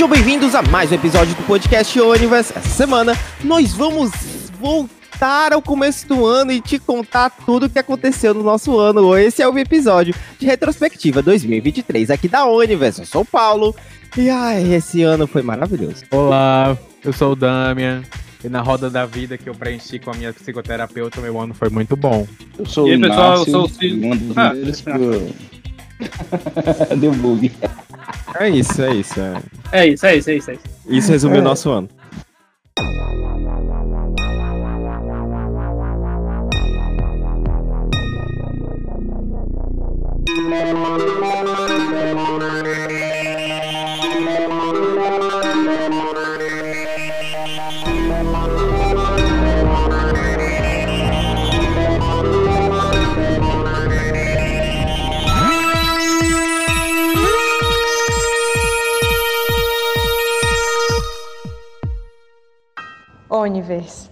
Sejam bem-vindos a mais um episódio do podcast Universe. Essa semana nós vamos voltar ao começo do ano e te contar tudo o que aconteceu no nosso ano. Esse é o episódio de retrospectiva 2023 aqui da Universe. Eu sou o Paulo e ai, esse ano foi maravilhoso. Olá, eu sou o Damian. E na roda da vida que eu preenchi com a minha psicoterapeuta, meu ano foi muito bom. Eu sou E aí, o pessoal, eu sou o Cid. um dos Ah. Deu bug. É isso, é isso. é. É isso, é isso, é isso. É isso. Isso resume o É. nosso ano. Universe.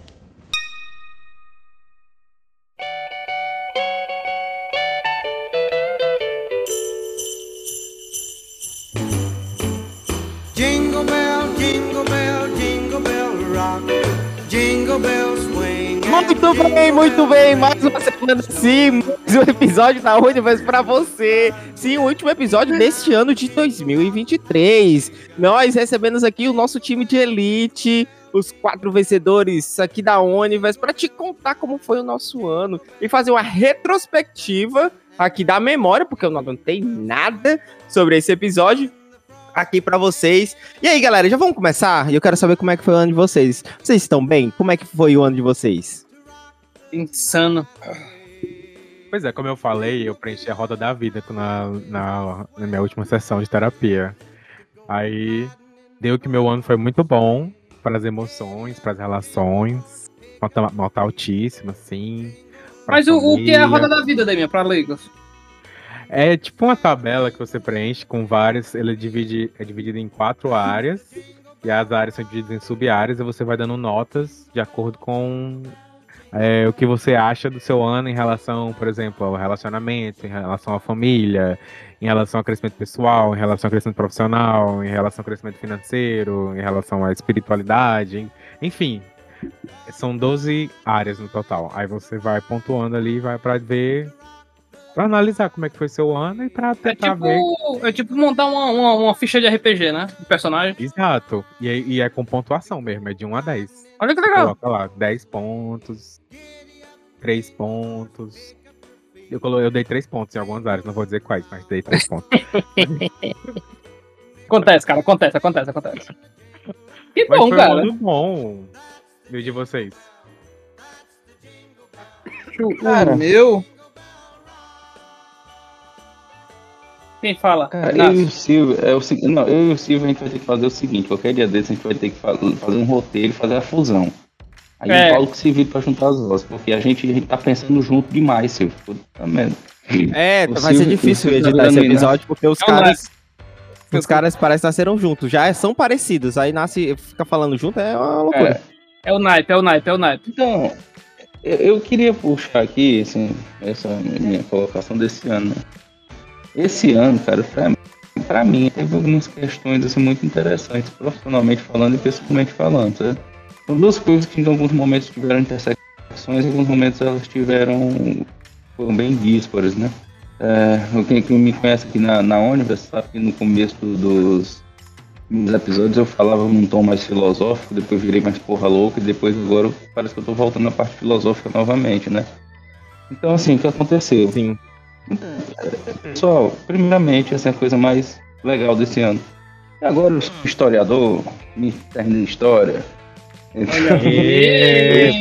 Jingle bell, jingle bell, jingle bell rock. Jingle bell swing. Muito bem, muito bem. Mais uma semana sim, mais um episódio da Universe pra você. Sim, o último episódio deste ano de 2023. Nós recebemos aqui o nosso time de elite, os quatro vencedores aqui da Universe, pra te contar como foi o nosso ano e fazer uma retrospectiva aqui da memória, porque eu não anotei nada sobre esse episódio. Aqui pra vocês. E aí, galera, já vamos começar? Eu quero saber como é que foi o ano de vocês. Vocês estão bem? Como é que foi o ano de vocês? Insano. Pois é, como eu falei, eu preenchi a roda da vida na, na, na minha última sessão de terapia. Aí deu que meu ano foi muito bom para as emoções, para as relações. Nota, nota altíssima, assim. Mas o, o que é a roda da vida, Demian, pra leigos? É tipo uma tabela que você preenche com vários. Ele divide, é dividido em quatro áreas. E as áreas são divididas em sub-áreas e você vai dando notas de acordo com é, o que você acha do seu ano em relação, por exemplo, ao relacionamento, em relação à família, em relação ao crescimento pessoal, em relação ao crescimento profissional, em relação ao crescimento financeiro, em relação à espiritualidade, en- enfim. São 12 áreas no total. Aí você vai pontuando ali vai pra ver Pra analisar como é que foi seu ano e pra É tentar ver. tipo, é tipo montar uma, uma, uma ficha de RPG, né? De personagem. Exato. E, é- e é com pontuação mesmo, é de 1 a 10. Olha que legal. Coloca lá, 10 pontos, 3 pontos. Eu, colo... eu dei 3 pontos em algumas áreas, não vou dizer quais, mas dei 3 pontos. Acontece, cara, acontece, acontece, acontece. Que mas bom, foi cara. ano bom. E o de vocês? Cara. O meu. Quem fala? Cara, eu e o Silvio, é o seguinte, não, eu e o Silvio a gente vai ter que fazer o seguinte, qualquer dia desse a gente vai ter que fa- fazer um roteiro e fazer a fusão. Aí É. o Paulo que se vira pra juntar as vozes, porque a gente, a gente tá pensando junto demais, Silvio. Puta merda. É, O vai ser Silvio- difícil Silvio tá editar esse aí, né? episódio porque os Não, caras. Os caras parecem que nasceram juntos, já são parecidos. Aí nasce, fica falando junto, é uma loucura. É o naipe, é o naipe, é o naipe. Então, eu, eu queria puxar aqui, assim, essa minha colocação desse ano, né? Esse ano, cara, pra, mim, teve algumas questões assim, muito interessantes, profissionalmente falando e pessoalmente falando? São duas coisas que em alguns momentos tiveram intersecções, em alguns momentos elas tiveram. foram bem díspares, né? É, quem, quem me conhece aqui na, na Universe sabe que no começo dos, nos episódios eu falava num tom mais filosófico, depois virei mais porra louca e depois agora parece que eu tô voltando na parte filosófica novamente, né? Então assim, o que aconteceu? Sim. Pessoal, primeiramente, essa é a coisa mais legal desse ano. E agora eu sou historiador, me terminei de história.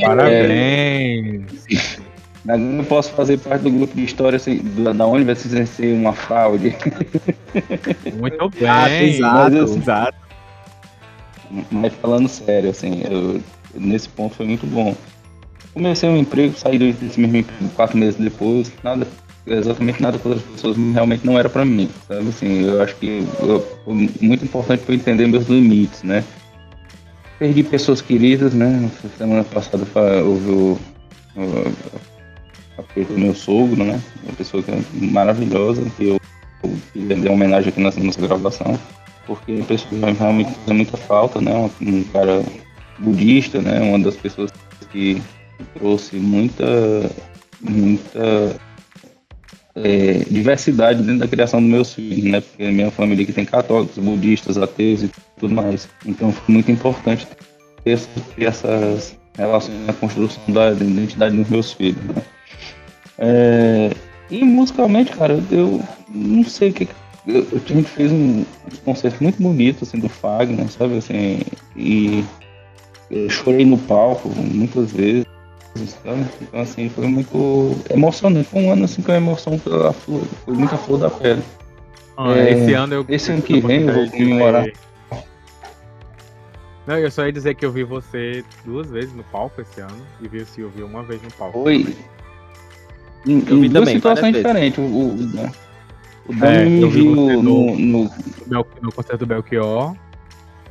Parabéns! Eu posso fazer parte do grupo de história sem- da, da Universidade sem ser uma fraude. Muito bem! exato, mas exato. Mas falando sério, assim, eu- nesse ponto foi muito bom. Comecei um emprego, saí desse mesmo emprego quatro meses depois, nada, exatamente nada com outras pessoas, realmente não era pra mim, sabe? Assim, eu acho que eu- muito importante para entender meus limites, né? Perdi pessoas queridas, né? Semana passada houve o, a perda do meu sogro, né? Uma pessoa que é maravilhosa, que eu, eu uma homenagem aqui nessa nossa gravação. porque a pessoa realmente faz muita falta, né? Um cara budista, né? Uma das pessoas que trouxe muita, muita é, diversidade dentro da criação dos meus filhos, né? Porque a minha família aqui tem católicos, budistas, ateus e tudo mais. Então foi muito importante ter essas, ter essas relações na construção da identidade dos meus filhos, né? É, e musicalmente, cara, eu, não sei o que. Eu, a gente fez um, concerto muito bonito, assim, do Fagner, sabe? Assim, e eu chorei no palco muitas vezes, sabe? Então, assim, foi muito emocionante. Foi um ano, assim, com a emoção pela flor, foi muita flor da pele. Ah, É, esse ano eu. esse ano que a vem eu vou comemorar. Não, eu só ia dizer que eu vi você duas vezes no palco esse ano e vi o Silvio uma vez no palco. Foi. Em, Eu vi duas também, situações diferentes. O, o, o, o Dani É, me eu vi viu você no, no- no, no concerto do Belchior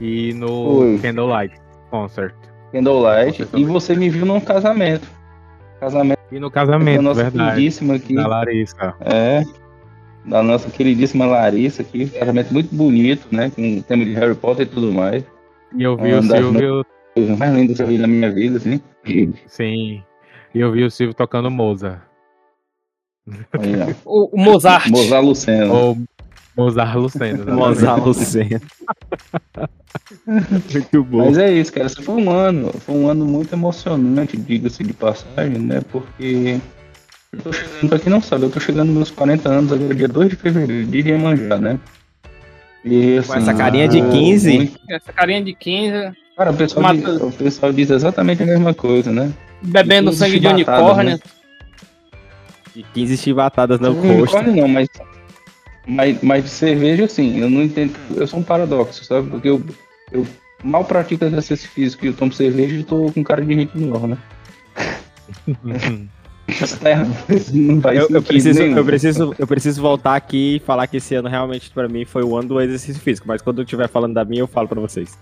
e no Foi. Candlelight Concert. Candlelight Você e você me viu num casamento. Casamento E no da casamento, nossa verdade. queridíssima aqui. Da Larissa. É. Da nossa queridíssima Larissa aqui. Casamento muito bonito, né? Com o tema de Harry Potter e tudo mais. E eu vi Ah, o Silvio. Coisa mais linda que eu vi na minha vida, assim. Sim. E eu vi o Silvio tocando Moza. O, o Mozart. Mozart Lucena. Ou Mozart Lucena. Mozart Lucena. Muito bom. Mas é isso, cara. Esse foi um ano, foi um ano muito emocionante, diga-se de passagem, né? Porque eu tô chegando, pra quem não sabe, eu tô chegando nos meus 40 anos agora, dia 2 de fevereiro, dia de Iemanjá, né? E, assim, Com essa carinha de eu- 15? muito- Essa carinha de 15, Cara, o pessoal, Mata- diz, o pessoal diz exatamente a mesma coisa, né? bebendo sangue de unicórnio. né? E 15 chibatadas no posto. unicórnio não, mas, mas, mas cerveja, assim, eu não entendo. Eu sou um paradoxo, sabe? Porque eu, eu mal pratico exercício físico e eu tomo cerveja e tô com cara de gente nova, né? Isso tá errado. Isso Não faz Eu, eu preciso, nenhum. eu, preciso, eu preciso voltar aqui e falar que esse ano realmente pra mim foi o ano do exercício físico, mas quando eu estiver falando da minha, eu falo pra vocês.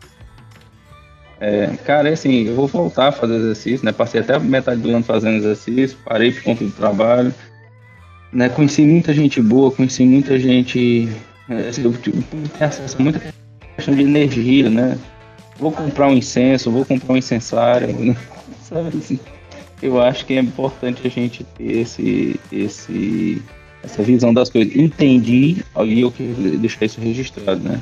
É, cara, é assim, eu vou voltar a fazer exercício, né? Passei até metade do ano fazendo exercício, parei por conta do trabalho. Né? Conheci muita gente boa, conheci muita gente. É, assim, eu tive acesso a muita questão de energia, né? Vou comprar um incenso, vou comprar um incensário. né? Sabe assim? Eu acho que é importante a gente ter esse, esse, essa visão das coisas. Entendi, e eu quero deixar isso registrado, né?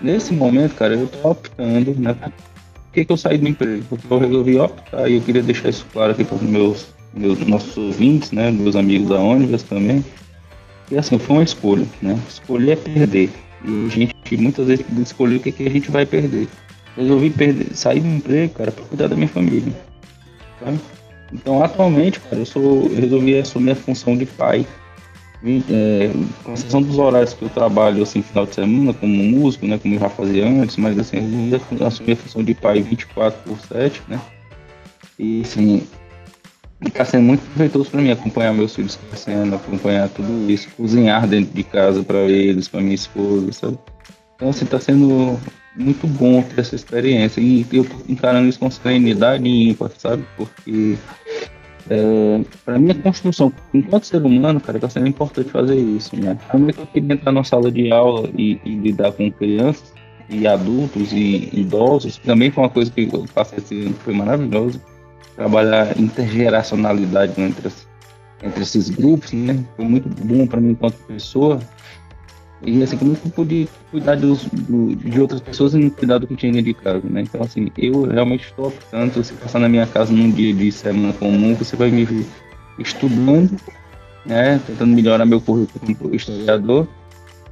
Nesse momento, cara, eu tô optando, né? Por que, que eu saí do emprego? Porque eu resolvi optar e eu queria deixar isso claro aqui para os meus, meus nossos ouvintes, né? Meus amigos da Onivas também. E assim, foi uma escolha, né? Escolher é perder. E a gente muitas vezes escolher o que, que a gente vai perder. Resolvi perder, sair do emprego, cara, para cuidar da minha família. Então, atualmente, cara, eu, sou, resolvi assumir a função de pai. É, com exceção dos horários que eu trabalho, assim, final de semana, como músico, né, como eu já fazia antes, mas, assim, eu assumir a função de pai 24 por 7, né, e, assim, está sendo muito proveitoso para mim acompanhar meus filhos crescendo, acompanhar tudo isso, cozinhar dentro de casa para eles, para minha esposa, sabe? Então, assim, está sendo muito bom ter essa experiência e eu tô encarando isso com serenidade ímpar, sabe? Porque é, para minha construção, enquanto ser humano, cara, tá sendo importante fazer isso, né? Como é que eu queria entrar na sala de aula e, e lidar com crianças e adultos e idosos, também foi uma coisa que eu passei ano, foi maravilhoso. Trabalhar intergeracionalidade né, entre, entre esses grupos, né? Foi muito bom para mim enquanto pessoa. E assim, como eu pude cuidar dos, do- de outras pessoas e não cuidar do que tinha de casa, né? Então, assim, eu realmente estou optando, se você passar na minha casa num dia de semana comum, você vai me ver estudando, né? Tentando melhorar meu currículo como historiador,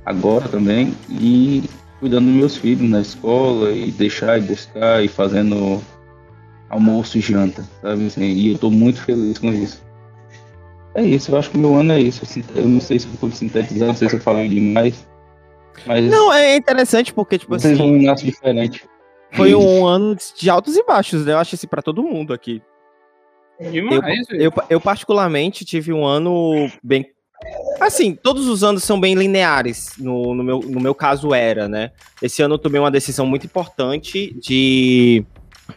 agora também, e cuidando dos meus filhos na escola, e deixar e buscar, e fazendo almoço e janta, sabe? Assim, e eu estou muito feliz com isso. É isso, eu acho que o meu ano é isso. Eu não sei se eu pude sintetizar, não sei se eu falei demais. Mas Não, é interessante porque, tipo vocês assim, um laço diferente. foi um ano de altos e baixos, né? Eu acho assim, pra todo mundo aqui. Demais, velho. Eu, eu particularmente tive um ano bem. Assim, todos os anos são bem lineares. No, no, meu, no meu caso era, né? Esse ano eu tomei uma decisão muito importante de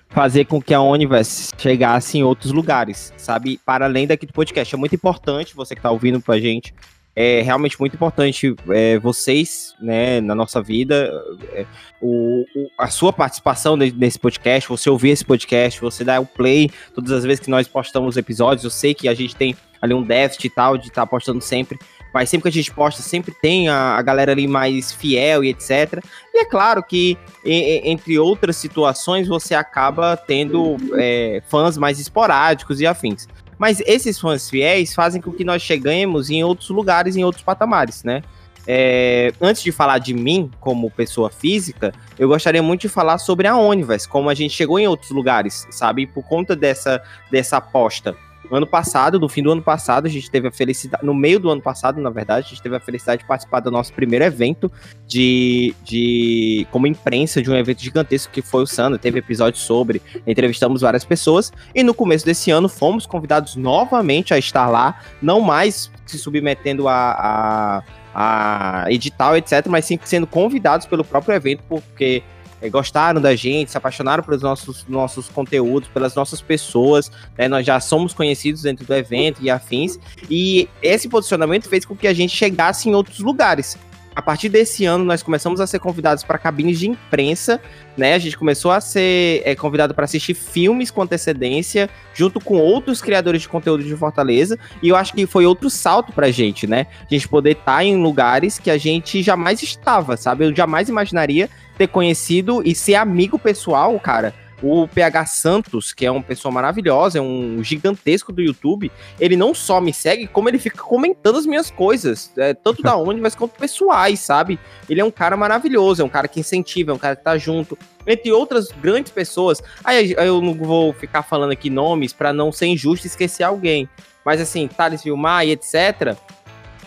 fazer com que a Universe chegasse em outros lugares, sabe? Para além daqui do podcast. É muito importante, você que tá ouvindo pra gente, é realmente muito importante é, vocês, né, na nossa vida, é, o, o- a sua participação ne- nesse podcast, você ouvir esse podcast, você dar o play todas as vezes que nós postamos episódios. Eu sei que a gente tem ali um déficit e tal de estar postando sempre, mas sempre que a gente posta, sempre tem a, a galera ali mais fiel e etc. E é claro que, e- entre outras situações, você acaba tendo é, fãs mais esporádicos e afins. Mas esses fãs fiéis fazem com que nós cheguemos em outros lugares, em outros patamares, né? É, antes de falar de mim como pessoa física, eu gostaria muito de falar sobre a Onivers, como a gente chegou em outros lugares, sabe? Por conta dessa, dessa aposta. Ano passado, no fim do ano passado, a gente teve a felicidade, no meio do ano passado, na verdade, a gente teve a felicidade de participar do nosso primeiro evento de, de como imprensa de um evento gigantesco que foi o Sandra, teve episódio sobre, entrevistamos várias pessoas. E no começo desse ano fomos convidados novamente a estar lá, não mais se submetendo a, a, a edital, etc, mas sim sendo convidados pelo próprio evento, porque eh, gostaram da gente, se apaixonaram pelos nossos, nossos conteúdos, pelas nossas pessoas, né? Nós já somos conhecidos dentro do evento e afins, e esse posicionamento fez com que a gente chegasse em outros lugares. A partir desse ano, nós começamos a ser convidados para cabines de imprensa, né? A gente começou a ser é, convidado para assistir filmes com antecedência, junto com outros criadores de conteúdo de Fortaleza, e eu acho que foi outro salto pra gente, né? A gente poder estar em lugares que a gente jamais estava, sabe? Eu jamais imaginaria ter conhecido e ser amigo pessoal, cara. O PH Santos, que é uma pessoa maravilhosa, é um gigantesco do YouTube, ele não só me segue, como ele fica comentando as minhas coisas, é, tanto da onde, mas quanto pessoais, sabe? Ele é um cara maravilhoso, é um cara que incentiva, é um cara que tá junto, entre outras grandes pessoas. Aí aí eu não vou ficar falando aqui nomes pra não ser injusto e esquecer alguém. Mas assim, Thales Vilmar e etc.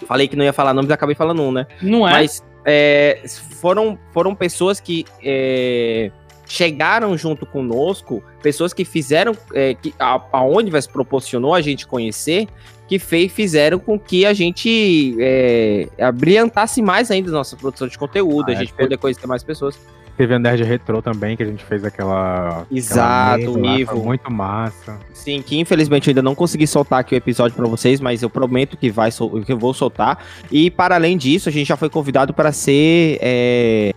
Falei que não ia falar nomes, acabei falando um, né? Não é? Mas é, foram, foram pessoas que é, chegaram junto conosco, pessoas que fizeram, é, que a, a Onivers proporcionou a gente conhecer, que fez, fizeram com que a gente é, abrilhantasse mais ainda nossa produção de conteúdo, Ah, a é gente poder conhecer mais pessoas. Teve a Nerd Retrô também, que a gente fez aquela. Exato, aquela mesa lá, Ivo. foi muito massa. Sim, que infelizmente eu ainda não consegui soltar aqui o episódio pra vocês, mas eu prometo que, vai, que eu vou soltar. E para além disso, a gente já foi convidado para ser. É,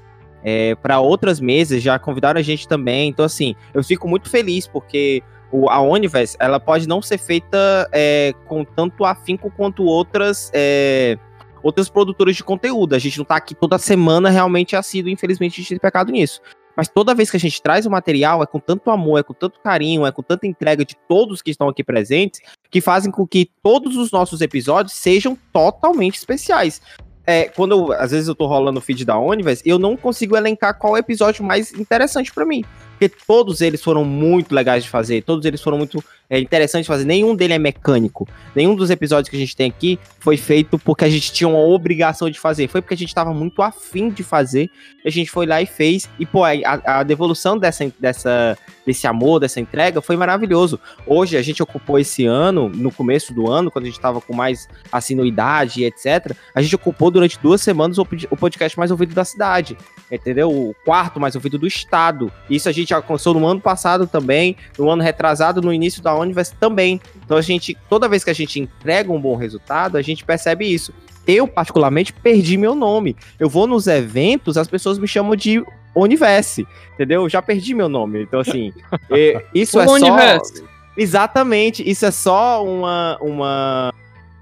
para outras mesas, já convidaram a gente também. Então, assim, eu fico muito feliz porque o, a Onivers, ela pode não ser feita é, com tanto afinco quanto outras. é, Outras produtoras de conteúdo. A gente não tá aqui toda semana realmente assíduo, infelizmente, a gente tem pecado nisso. Mas toda vez que a gente traz o material, é com tanto amor, é com tanto carinho, é com tanta entrega de todos que estão aqui presentes, que fazem com que todos os nossos episódios sejam totalmente especiais. É, quando eu- às vezes eu tô rolando o feed da Onivers, eu não consigo elencar qual é o episódio mais interessante pra mim. Porque todos eles foram muito legais de fazer, todos eles foram muito é, interessantes de fazer. Nenhum dele é mecânico. Nenhum dos episódios que a gente tem aqui foi feito porque a gente tinha uma obrigação de fazer. Foi porque a gente tava muito afim de fazer. A gente foi lá e fez. E, pô, a, a devolução dessa, dessa, desse amor, dessa entrega, foi maravilhoso. Hoje, a gente ocupou esse ano, no começo do ano, quando a gente tava com mais assinuidade e etc., a gente ocupou durante duas semanas o, o podcast mais ouvido da cidade. Entendeu? O quarto mais ouvido do estado. Isso a gente alcançou no ano passado também, no ano retrasado, no início da Universe também. Então a gente, toda vez que a gente entrega um bom resultado, a gente percebe isso. Eu, particularmente, perdi meu nome. Eu vou nos eventos, as pessoas me chamam de Universe, entendeu? Eu já perdi meu nome. Então, assim, isso O é só. Universe. Exatamente, isso é só uma, uma,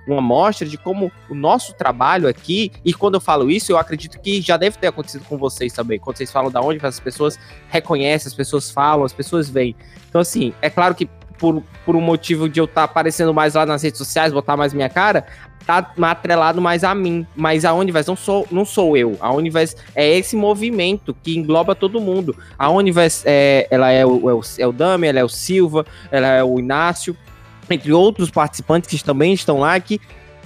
uma mostra de como o nosso trabalho aqui, e quando eu falo isso, eu acredito que já deve ter acontecido com vocês também. Quando vocês falam da onde as pessoas reconhecem, as pessoas falam, as pessoas veem. Então, assim, é claro que por, por um motivo de eu estar aparecendo mais lá nas redes sociais, botar mais minha cara, tá atrelado mais a mim. Mas a Universe não sou, não sou eu. A Universe é esse movimento que engloba todo mundo. A Universe, é, ela é o, é o, é o Dami, ela é o Silva, ela é o Inácio, entre outros participantes que também estão lá, que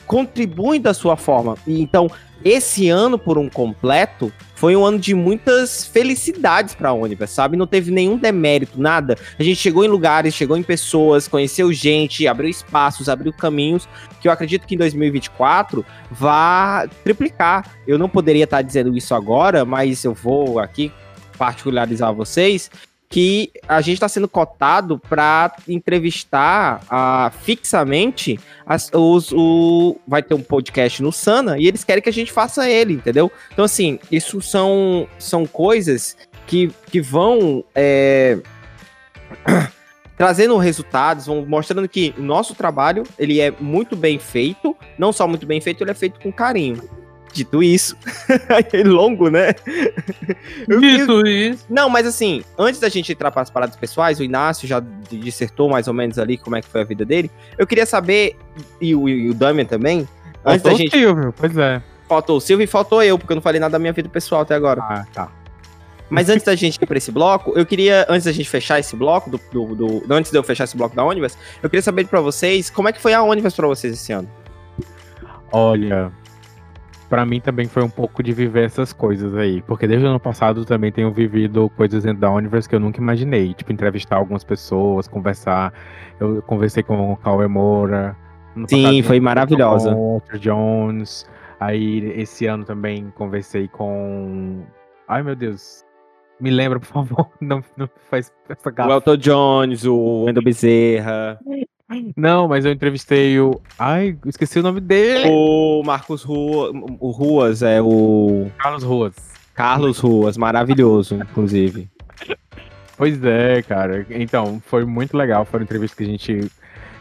contribuem da sua forma. E então, esse ano por um completo foi um ano de muitas felicidades para a Universe, sabe? Não teve nenhum demérito, nada. A gente chegou em lugares, chegou em pessoas, conheceu gente, abriu espaços, abriu caminhos, que eu acredito que em 2024 vá triplicar. Eu não poderia estar dizendo isso agora, mas eu vou aqui particularizar vocês que a gente está sendo cotado para entrevistar ah, fixamente as- os, o. Vai ter um podcast no Sana e eles querem que a gente faça ele, entendeu? Então, assim, isso são, são coisas que, que vão. é, trazendo resultados, vão mostrando que o nosso trabalho ele é muito bem feito, não só muito bem feito, ele é feito com carinho. Dito isso, é longo, né? Queria- Isso, não, mas assim, antes da gente entrar para as paradas pessoais, o Inácio já dissertou mais ou menos ali como é que foi a vida dele. Eu queria saber, e o, e o Damian também, antes da Faltou o gente. Silvio, pois é. Faltou o Silvio e faltou eu, porque eu não falei nada da minha vida pessoal até agora. Ah, tá. Mas antes da gente ir pra esse bloco, eu queria, antes da gente fechar esse bloco, do, do, do- antes de eu fechar esse bloco da Onivers, eu queria saber pra vocês como é que foi a Onivers pra vocês esse ano. Olha, pra mim também foi um pouco de viver essas coisas aí, porque desde o ano passado também tenho vivido coisas dentro da Universe que eu nunca imaginei, tipo entrevistar algumas pessoas, conversar. Eu conversei com o Cauê Moura. Sim, passado, foi maravilhosa. Com o Walter Jones. Aí esse ano também conversei com. Ai meu Deus. Me lembra, por favor. Não, não faz essa O gafa. Elton Jones, o Wendel Bezerra, Não, mas eu entrevistei o. Ai, esqueci o nome dele. o Marcos Rua, o Ruas, é o Carlos Ruas. Carlos Ruas, maravilhoso, inclusive. Pois é, cara. Então, foi muito legal. Foram entrevistas que a gente.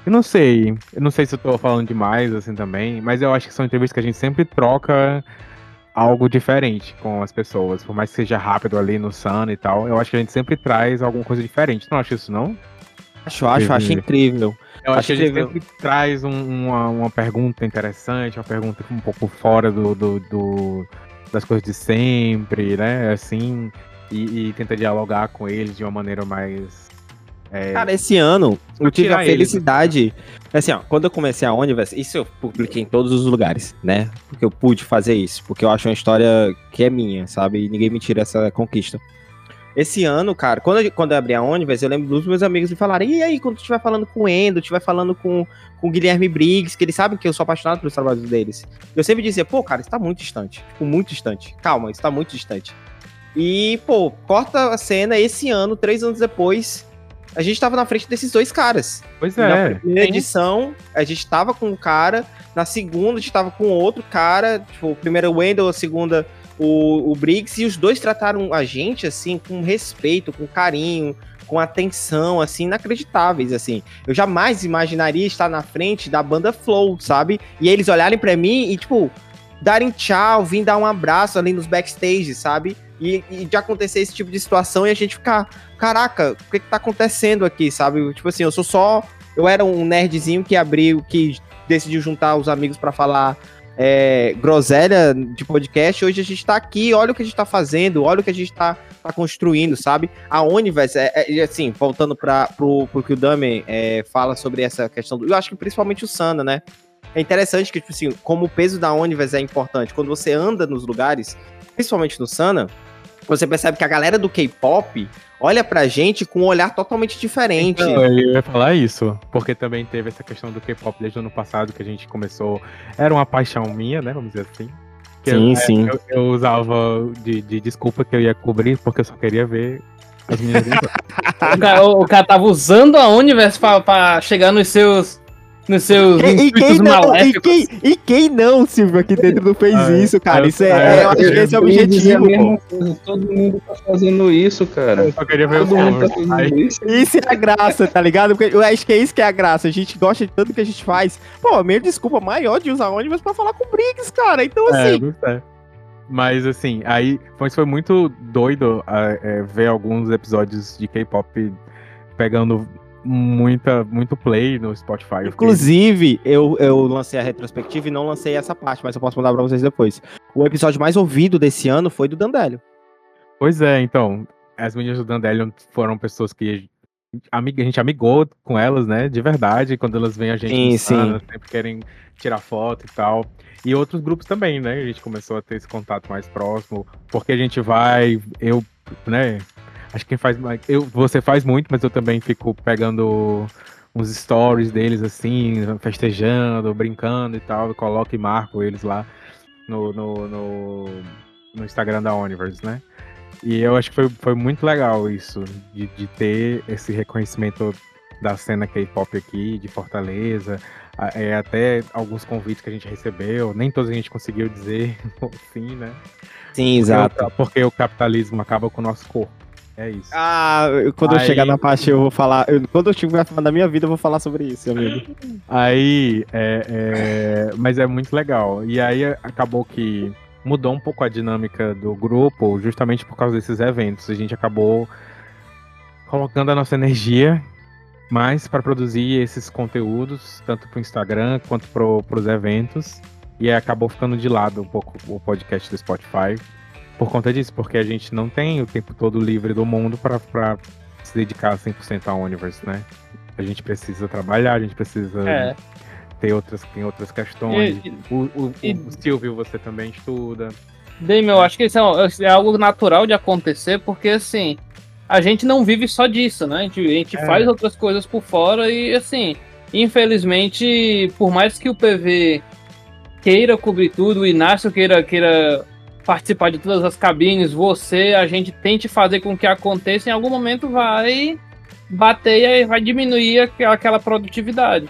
Eu não sei. Eu não sei se eu tô falando demais, assim, também. Mas eu acho que são entrevistas que a gente sempre troca algo diferente com as pessoas. Por mais que seja rápido ali no Sun e tal. Eu acho que a gente sempre traz alguma coisa diferente. Tu não acha isso, não? Acho, acho, acho incrível. Eu acho que a gente sempre traz um- uma, uma pergunta interessante, uma pergunta um pouco fora do, do- do- das coisas de sempre, né? Assim, e, e tenta dialogar com eles de uma maneira mais. é, Cara, esse ano eu tive a eles, felicidade. Assim, ó, quando eu comecei a Universe, isso eu publiquei em todos os lugares, né? Porque eu pude fazer isso. Porque eu acho uma história que é minha, sabe? E ninguém me tira essa conquista. Esse ano, cara, quando eu, quando eu abri a Universe, eu lembro dos meus amigos me falarem: e aí, quando tu estiver falando com o Endo, estiver falando com, com o Guilherme Briggs, que eles sabem que eu sou apaixonado pelos trabalhos deles. Eu sempre dizia: pô, cara, isso tá muito distante. Tipo, muito distante. Calma, isso tá muito distante. E, pô, corta a cena esse ano, três anos depois, a gente tava na frente desses dois caras. Pois Na é. primeira edição, a gente tava com um cara, na segunda, a gente tava com outro cara, tipo, o primeiro o Wendell, a segunda o, o Briggs, e os dois trataram a gente, assim, com respeito, com carinho, com atenção, assim, inacreditáveis, assim. Eu jamais imaginaria estar na frente da banda Flow, sabe? E eles olharem pra mim e, tipo, darem tchau, vir dar um abraço ali nos backstage, sabe? E, e de acontecer esse tipo de situação e a gente ficar, caraca, o que que tá acontecendo aqui, sabe? Tipo assim, eu sou só. Eu era um nerdzinho que abriu, que decidiu juntar os amigos pra falar é, groselha de podcast. Hoje a gente tá aqui, olha o que a gente tá fazendo, olha o que a gente tá, tá construindo, sabe? A Universe, é, é, assim, voltando para pro, pro que o Dami é, fala sobre essa questão do. Eu acho que principalmente o Sana, né? É interessante que, tipo assim, como o peso da Universe é importante, quando você anda nos lugares, principalmente no Sana, você percebe que a galera do K-pop olha pra gente com um olhar totalmente diferente. Então, eu ia falar isso, porque também teve essa questão do K-pop desde o ano passado que a gente começou. Era uma paixão minha, né? Vamos dizer assim. Que sim, eu, sim. eu, eu usava de, de desculpa que eu ia cobrir, porque eu só queria ver as meninas. O cara, o cara tava usando a Universe pra, pra chegar nos seus. Nos seus E, e quem não, e, quem, e quem não, Silvio, aqui dentro não fez Ah, isso, cara? eu- Isso é, é, eu acho que esse é o objetivo, pô. mesma coisa, Todo mundo tá fazendo isso, cara. Eu só queria ver os Todo mundo tá fazendo isso. Isso é a graça, tá ligado? Porque eu acho que é isso que é a graça. A gente gosta de tanto que a gente faz. Pô, a minha desculpa maior de usar ônibus pra falar com o Briggs, cara. Então, é, assim. sei. Mas assim, aí foi, foi muito doido é, ver alguns episódios de K-pop pegando muita, muito play no Spotify. Inclusive, eu, eu lancei a retrospectiva e não lancei essa parte, mas eu posso mandar pra vocês depois. O episódio mais ouvido desse ano foi do Dandélio. Pois é, então, as meninas do Dandelion foram pessoas que a gente amigou com elas, né? De verdade, quando elas veem a gente Sim, sim. Sempre querem tirar foto e tal. E outros grupos também, né? A gente começou a ter esse contato mais próximo, porque a gente vai, eu, né? Acho que quem faz mais, eu, você faz muito, mas eu também fico pegando uns stories deles assim, festejando, brincando e tal, eu coloco e marco eles lá no, no, no, no Instagram da Universe, né? E eu acho que foi, foi muito legal isso, de, de ter esse reconhecimento da cena K-pop aqui, de Fortaleza, é, até alguns convites que a gente recebeu, nem todos a gente conseguiu dizer sim, né? Sim, exato. Porque, porque o capitalismo acaba com o nosso corpo. É isso. Ah, eu- quando eu Aí- chegar na parte eu vou falar. eu- quando eu estiver falando da minha vida, eu vou falar sobre isso, amigo. Aí, é, é, mas é muito legal. E aí acabou que mudou um pouco a dinâmica do grupo, justamente por causa desses eventos. A gente acabou colocando a nossa energia mais para produzir esses conteúdos, tanto para o Instagram quanto para os eventos. E aí acabou ficando de lado um pouco o podcast do Spotify por conta disso, porque a gente não tem o tempo todo livre do mundo para se dedicar 100% ao Universe, né? A gente precisa trabalhar, a gente precisa É. ter outras, tem outras questões. E- o, o, e- o Silvio, você também estuda. Dame, eu acho que isso é, um- é algo natural de acontecer, porque assim, a gente não vive só disso, né? A gente, a gente É. faz outras coisas por fora e assim, infelizmente, por mais que o PV queira cobrir tudo, o Inácio queira, queira participar de todas as cabines, você, a gente tente fazer com que aconteça, em algum momento vai bater e vai diminuir aqu- aquela produtividade.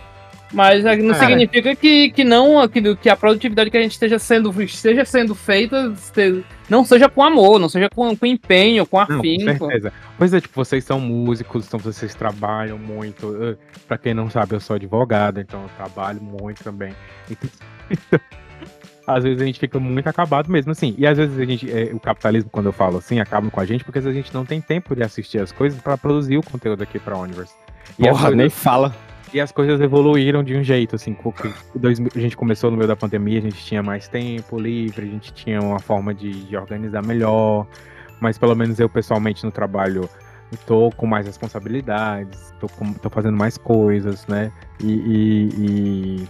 Mas é, não É. significa que, que não que, que a produtividade que a gente esteja sendo, esteja sendo feita este- não seja com amor, não seja com, com empenho, com Não, com afinco. certeza. Pois é, tipo, vocês são músicos, então vocês trabalham muito. Pra quem não sabe, eu sou advogado, então eu trabalho muito também. Então, às vezes a gente fica muito acabado mesmo, assim. E às vezes a gente, é, o capitalismo, quando eu falo assim, acaba com a gente, porque a gente não tem tempo de assistir as coisas pra produzir o conteúdo aqui pra Universe. E Porra, coisas- nem fala. E as coisas evoluíram de um jeito, assim, porque dois a gente começou no meio da pandemia, a gente tinha mais tempo livre, a gente tinha uma forma de, de organizar melhor, mas pelo menos eu pessoalmente no trabalho tô com mais responsabilidades, tô, com- tô fazendo mais coisas, né? E, e- e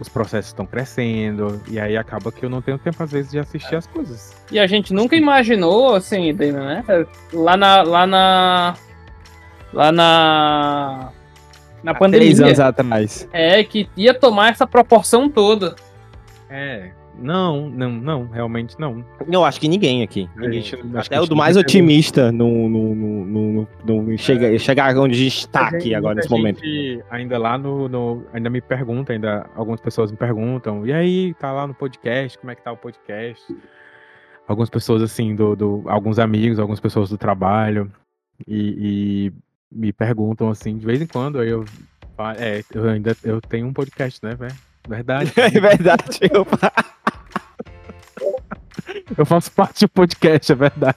os processos estão crescendo, e aí acaba que eu não tenho tempo às vezes de assistir as coisas. E a gente nunca imaginou, assim, Dana, né? Lá na. Lá na. Lá na. Na Há Três anos pandemia. atrás. É, que ia tomar essa proporção toda. É, não, não, não, realmente não. Eu acho que ninguém aqui. Ninguém. Até o do não mais otimista no, no, no- no- chega, chegar onde a gente tá Muita aqui agora nesse momento. Ainda lá no, Ainda me pergunta, ainda. Algumas pessoas me perguntam. E aí, tá lá no podcast? Como é que tá o podcast? Algumas pessoas, assim, do, do- alguns amigos, algumas pessoas do trabalho. E, e me perguntam, assim, de vez em quando. Aí eu. É, eu ainda eu tenho um podcast, né, velho? Verdade. É verdade. Eu... eu faço parte do podcast, é verdade.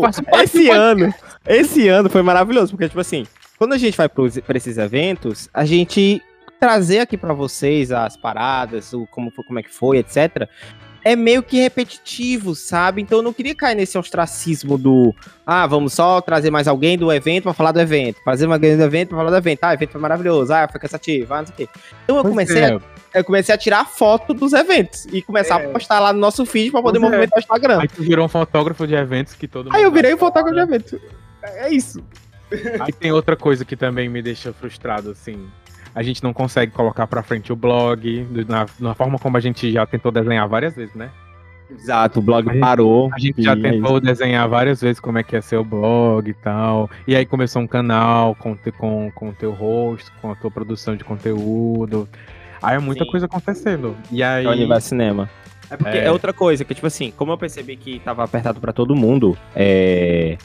Parte esse ano, esse ano foi maravilhoso, porque, tipo assim, quando a gente vai pra esses eventos, a gente trazer aqui pra vocês as paradas, o como, como é que foi, etc., é meio que repetitivo, sabe? Então eu não queria cair nesse ostracismo do, ah, vamos só trazer mais alguém do evento pra falar do evento, fazer alguém do evento pra falar do evento, ah, o evento foi maravilhoso, ah, foi cansativo, ah, não sei o quê. Então eu Pois comecei, é, a, eu comecei a tirar foto dos eventos e começar a postar lá no nosso feed pra poder Pois é. movimentar o Instagram. Aí tu virou um fotógrafo de eventos que todo Aí eu mundo virei adora. fotógrafo de evento. É isso. Aí tem outra coisa que também me deixa frustrado, assim. A gente não consegue colocar pra frente o blog, na, na forma como a gente já tentou desenhar várias vezes, né? Exato, o blog A parou. A gente já é tentou desenhar várias vezes como é que ia ser o blog e tal. E aí começou um canal com te- com com o teu rosto, com a tua produção de conteúdo. Aí é muita Sim. coisa acontecendo. E aí. É o Universo Cinema. É porque é. É. outra coisa, que tipo assim, como eu percebi que tava apertado pra todo mundo é,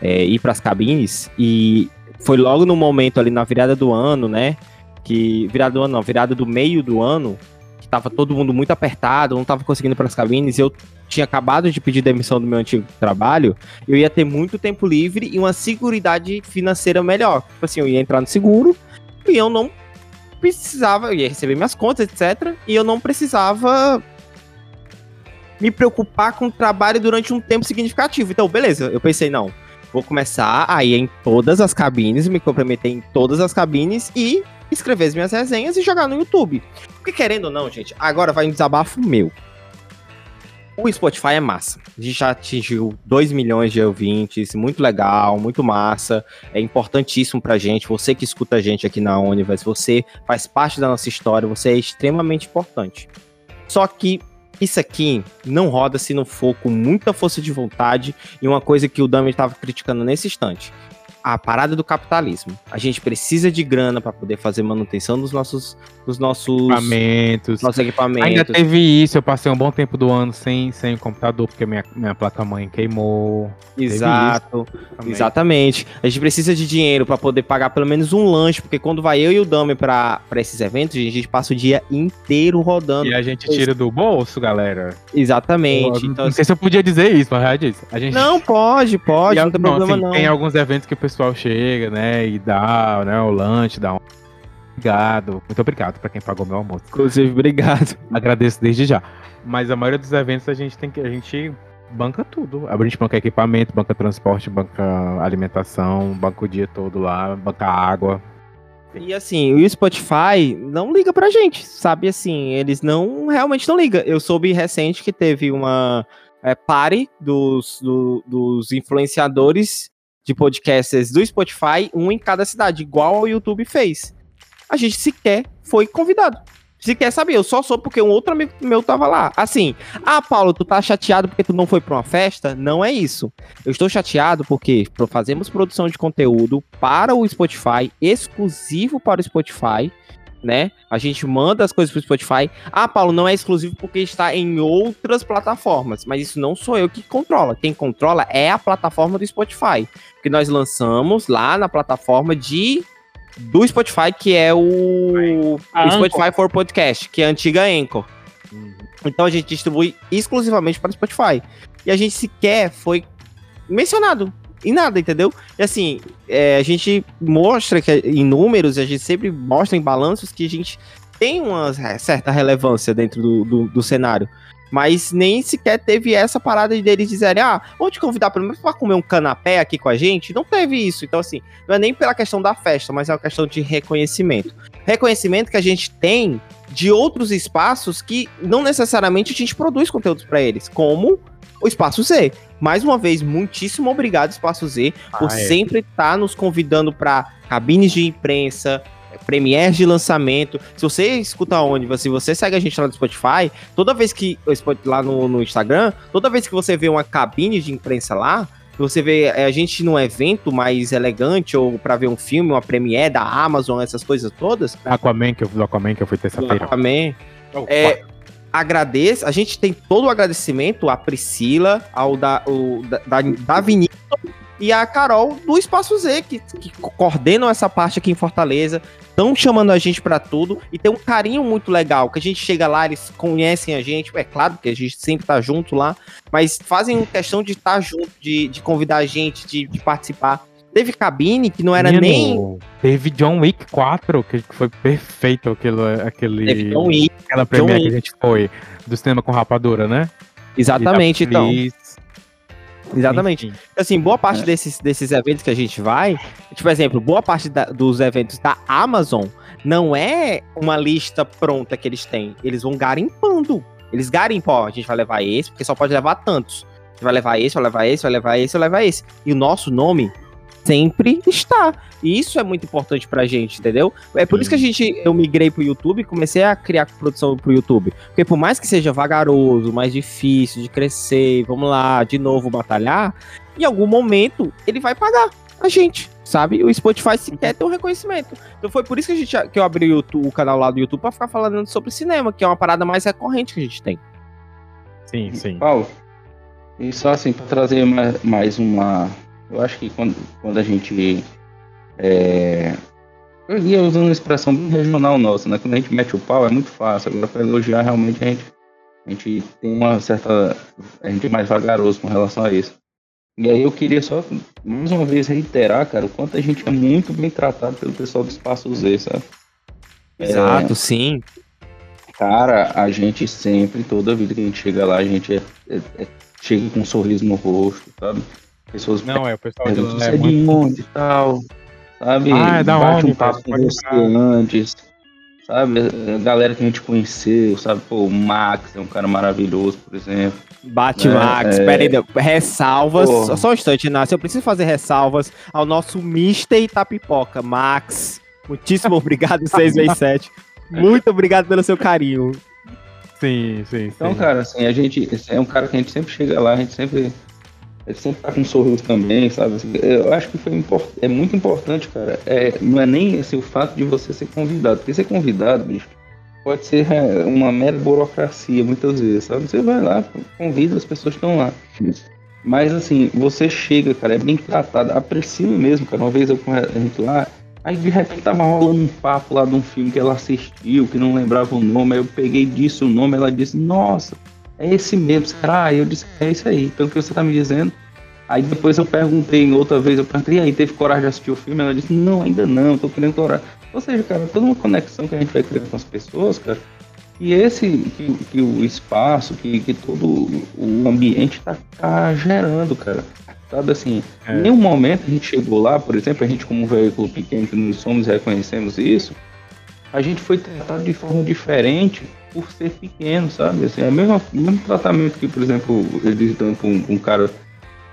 é, ir pras cabines, e foi logo no momento ali na virada do ano, né? Que. Virada do ano, não, virada do meio do ano, que tava todo mundo muito apertado, não tava conseguindo ir pras cabines, eu tinha acabado de pedir demissão do meu antigo trabalho, eu ia ter muito tempo livre e uma seguridade financeira melhor. Tipo assim, eu ia entrar no seguro e eu não precisava, eu ia receber minhas contas, etc. E eu não precisava me preocupar com o trabalho durante um tempo significativo. Então, beleza, eu pensei, não, vou começar a ir em todas as cabines, me comprometer em todas as cabines e escrever as minhas resenhas e jogar no YouTube. Porque querendo ou não, gente, agora vai um desabafo meu. O Spotify é massa. A gente já atingiu 2 milhões de ouvintes, muito legal, muito massa. É importantíssimo pra gente. Você que escuta a gente aqui na Universe, você faz parte da nossa história, você é extremamente importante. Só que Isso aqui não roda se não for com muita força de vontade e uma coisa que o Dami estava criticando nesse instante. A parada do capitalismo. A gente precisa de grana para poder fazer manutenção dos nossos, dos nossos, Equipamentos. nossos equipamentos. Ainda teve isso, eu passei um bom tempo do ano sem, sem computador, porque minha, minha placa-mãe queimou. Exato, exatamente. A gente precisa de dinheiro para poder pagar pelo menos um lanche, porque quando vai eu e o Dami para esses eventos, a gente passa o dia inteiro rodando. E a gente tira do bolso, galera. Exatamente. Eu Então, não sei se eu podia dizer isso, mas já disse. A gente não, pode, pode, E, não tem não, problema assim, não. Tem alguns eventos que o pessoal chega, né, e dá, né, o lanche, dá um obrigado. Muito obrigado pra quem pagou meu almoço. Inclusive, obrigado. Agradeço desde já. Mas a maioria dos eventos a gente tem que a gente banca tudo. A gente banca equipamento, banca transporte, banca alimentação, banca o dia todo lá, banca água. E assim, o Spotify não liga pra gente, sabe? Assim, eles não realmente não ligam. Eu soube recente que teve uma é, party dos, do- dos influenciadores de podcasters do Spotify, um em cada cidade, igual ao YouTube fez. A gente sequer foi convidado. Sequer sabia, eu só soube porque um outro amigo meu tava lá. Assim, ah, Paulo, tu tá chateado porque tu não foi pra uma festa? Não é isso. Eu estou chateado porque fazemos produção de conteúdo para o Spotify, exclusivo para o Spotify, né? A gente manda as coisas pro Spotify. Ah, Paulo, não é exclusivo porque está em outras plataformas, mas isso não sou eu que controla. Quem controla é a plataforma do Spotify, que nós lançamos lá na plataforma de do Spotify, que é o, A Spotify for Podcast, que é a antiga Anchor. Então a gente distribui exclusivamente para o Spotify. E a gente sequer foi mencionado em nada, entendeu? E assim, é, a gente mostra que em números, a gente sempre mostra em balanços que a gente tem uma certa relevância dentro do, do, do cenário. Mas nem sequer teve essa parada deles dizerem, ah, vamos te convidar pelo menos pra comer um canapé aqui com a gente. Não teve isso. Então, assim, não é nem pela questão da festa, mas é uma questão de reconhecimento. Reconhecimento que a gente tem de outros espaços que não necessariamente a gente produz conteúdos para eles, como o Espaço Z. Mais uma vez, muitíssimo obrigado, Espaço Z, por Ah, é. sempre estar nos convidando para cabines de imprensa, premieres de lançamento. Se você escuta onde, se você segue a gente lá no Spotify, toda vez que lá no, no Instagram, toda vez que você vê uma cabine de imprensa lá, que você vê é, a gente num evento mais elegante ou para ver um filme, uma premiere da Amazon, essas coisas todas, Aquaman, que eu do Aquaman, que eu fui terça-feira. também é, agradeço, a gente tem todo o agradecimento à Priscila, ao da, o, da, da, Vinícius e a Carol do Espaço Z, que, que coordenam essa parte aqui em Fortaleza, estão chamando a gente pra tudo e tem um carinho muito legal, que a gente chega lá, eles conhecem a gente, é claro que a gente sempre tá junto lá, mas fazem questão de estar junto, de, de convidar a gente, de, de participar. Teve cabine que não era Menino, nem. Teve John Wick 4, que foi perfeito aquilo, aquele, Teve John Wick, aquela premiere que a gente foi, do cinema com rapadura, né? Exatamente, então. Exatamente. enfim. assim, boa parte desses, desses eventos que a gente vai, tipo, exemplo, boa parte da- dos eventos da Amazon não é uma lista pronta que eles têm. Eles vão garimpando. Eles garimpam, ó, a gente vai levar esse, porque só pode levar tantos. A gente vai levar esse, vai levar esse, vai levar esse, vai levar esse. E o nosso nome sempre está. E isso é muito importante pra gente, entendeu? É por isso que a gente, eu migrei pro YouTube e comecei a criar produção pro YouTube. Porque por mais que seja vagaroso, mais difícil de crescer, vamos lá, de novo batalhar, em algum momento ele vai pagar a gente, sabe? O Spotify sequer tem um reconhecimento. Então foi por isso que, a gente, que eu abri o, YouTube- o canal lá do YouTube pra ficar falando sobre cinema, que é uma parada mais recorrente que a gente tem. Sim, sim. Paulo, e só assim, para trazer mais, mais uma. Eu acho que quando, quando a gente. É, eu ia usando uma expressão bem regional nossa, né? Quando a gente mete o pau é muito fácil. Agora, para elogiar, realmente a gente, a gente tem uma certa. A gente é mais vagaroso com relação a isso. E aí eu queria só, mais uma vez, reiterar, cara, o quanto a gente é muito bem tratado pelo pessoal do Espaço Z, sabe? Exato, sim. Cara, a gente sempre, toda vida que a gente chega lá, a gente é- é- é- chega com um sorriso no rosto, sabe? Pessoas Não, é, o pessoal de é é de muito... onde e tal, sabe? Ah, é da Bate onde, um papo com você antes, sabe? A galera que a gente conheceu, sabe? Pô, o Max é um cara maravilhoso, por exemplo. Bate É, Max, é. pera aí, ressalvas, Porra. só, um instante, Inácio, eu preciso fazer ressalvas ao nosso Mister Itapipoca, Max, muitíssimo obrigado, 6 vezes 7, muito obrigado pelo seu carinho. Sim, sim, Então, sim. cara, assim, a gente é um cara que a gente sempre chega lá, a gente sempre. Ele sempre tá com um sorriso também, sabe? Assim, Eu acho que foi import- é muito importante, cara. É, não é nem assim, o fato de você ser convidado. Porque ser convidado, bicho, pode ser é, uma mera burocracia muitas vezes, sabe? Você vai lá, convida, as pessoas estão lá. Mas assim, você chega, cara, é bem tratado. A Priscila mesmo, cara, uma vez eu com a gente lá, aí de repente tava rolando um papo lá de um filme que ela assistiu, que não lembrava o nome, aí eu peguei disso o nome, ela disse, nossa, é esse mesmo, será? Eu disse, é isso aí, pelo que você tá me dizendo. Aí depois eu perguntei, outra vez, eu perguntei, e aí, teve coragem de assistir o filme? Ela disse, não, ainda não, tô querendo coragem. Ou seja, cara, toda uma conexão que a gente vai criando com as pessoas, cara, e esse, que, que o espaço, que, que todo o ambiente tá, tá gerando, cara. Sabe assim, É. em nenhum momento a gente chegou lá, por exemplo, a gente como um veículo pequeno que nós somos e reconhecemos isso, a gente foi tratado de forma diferente por ser pequeno, sabe? Assim, é o mesmo, mesmo tratamento que, por exemplo, eles dão pra um, um cara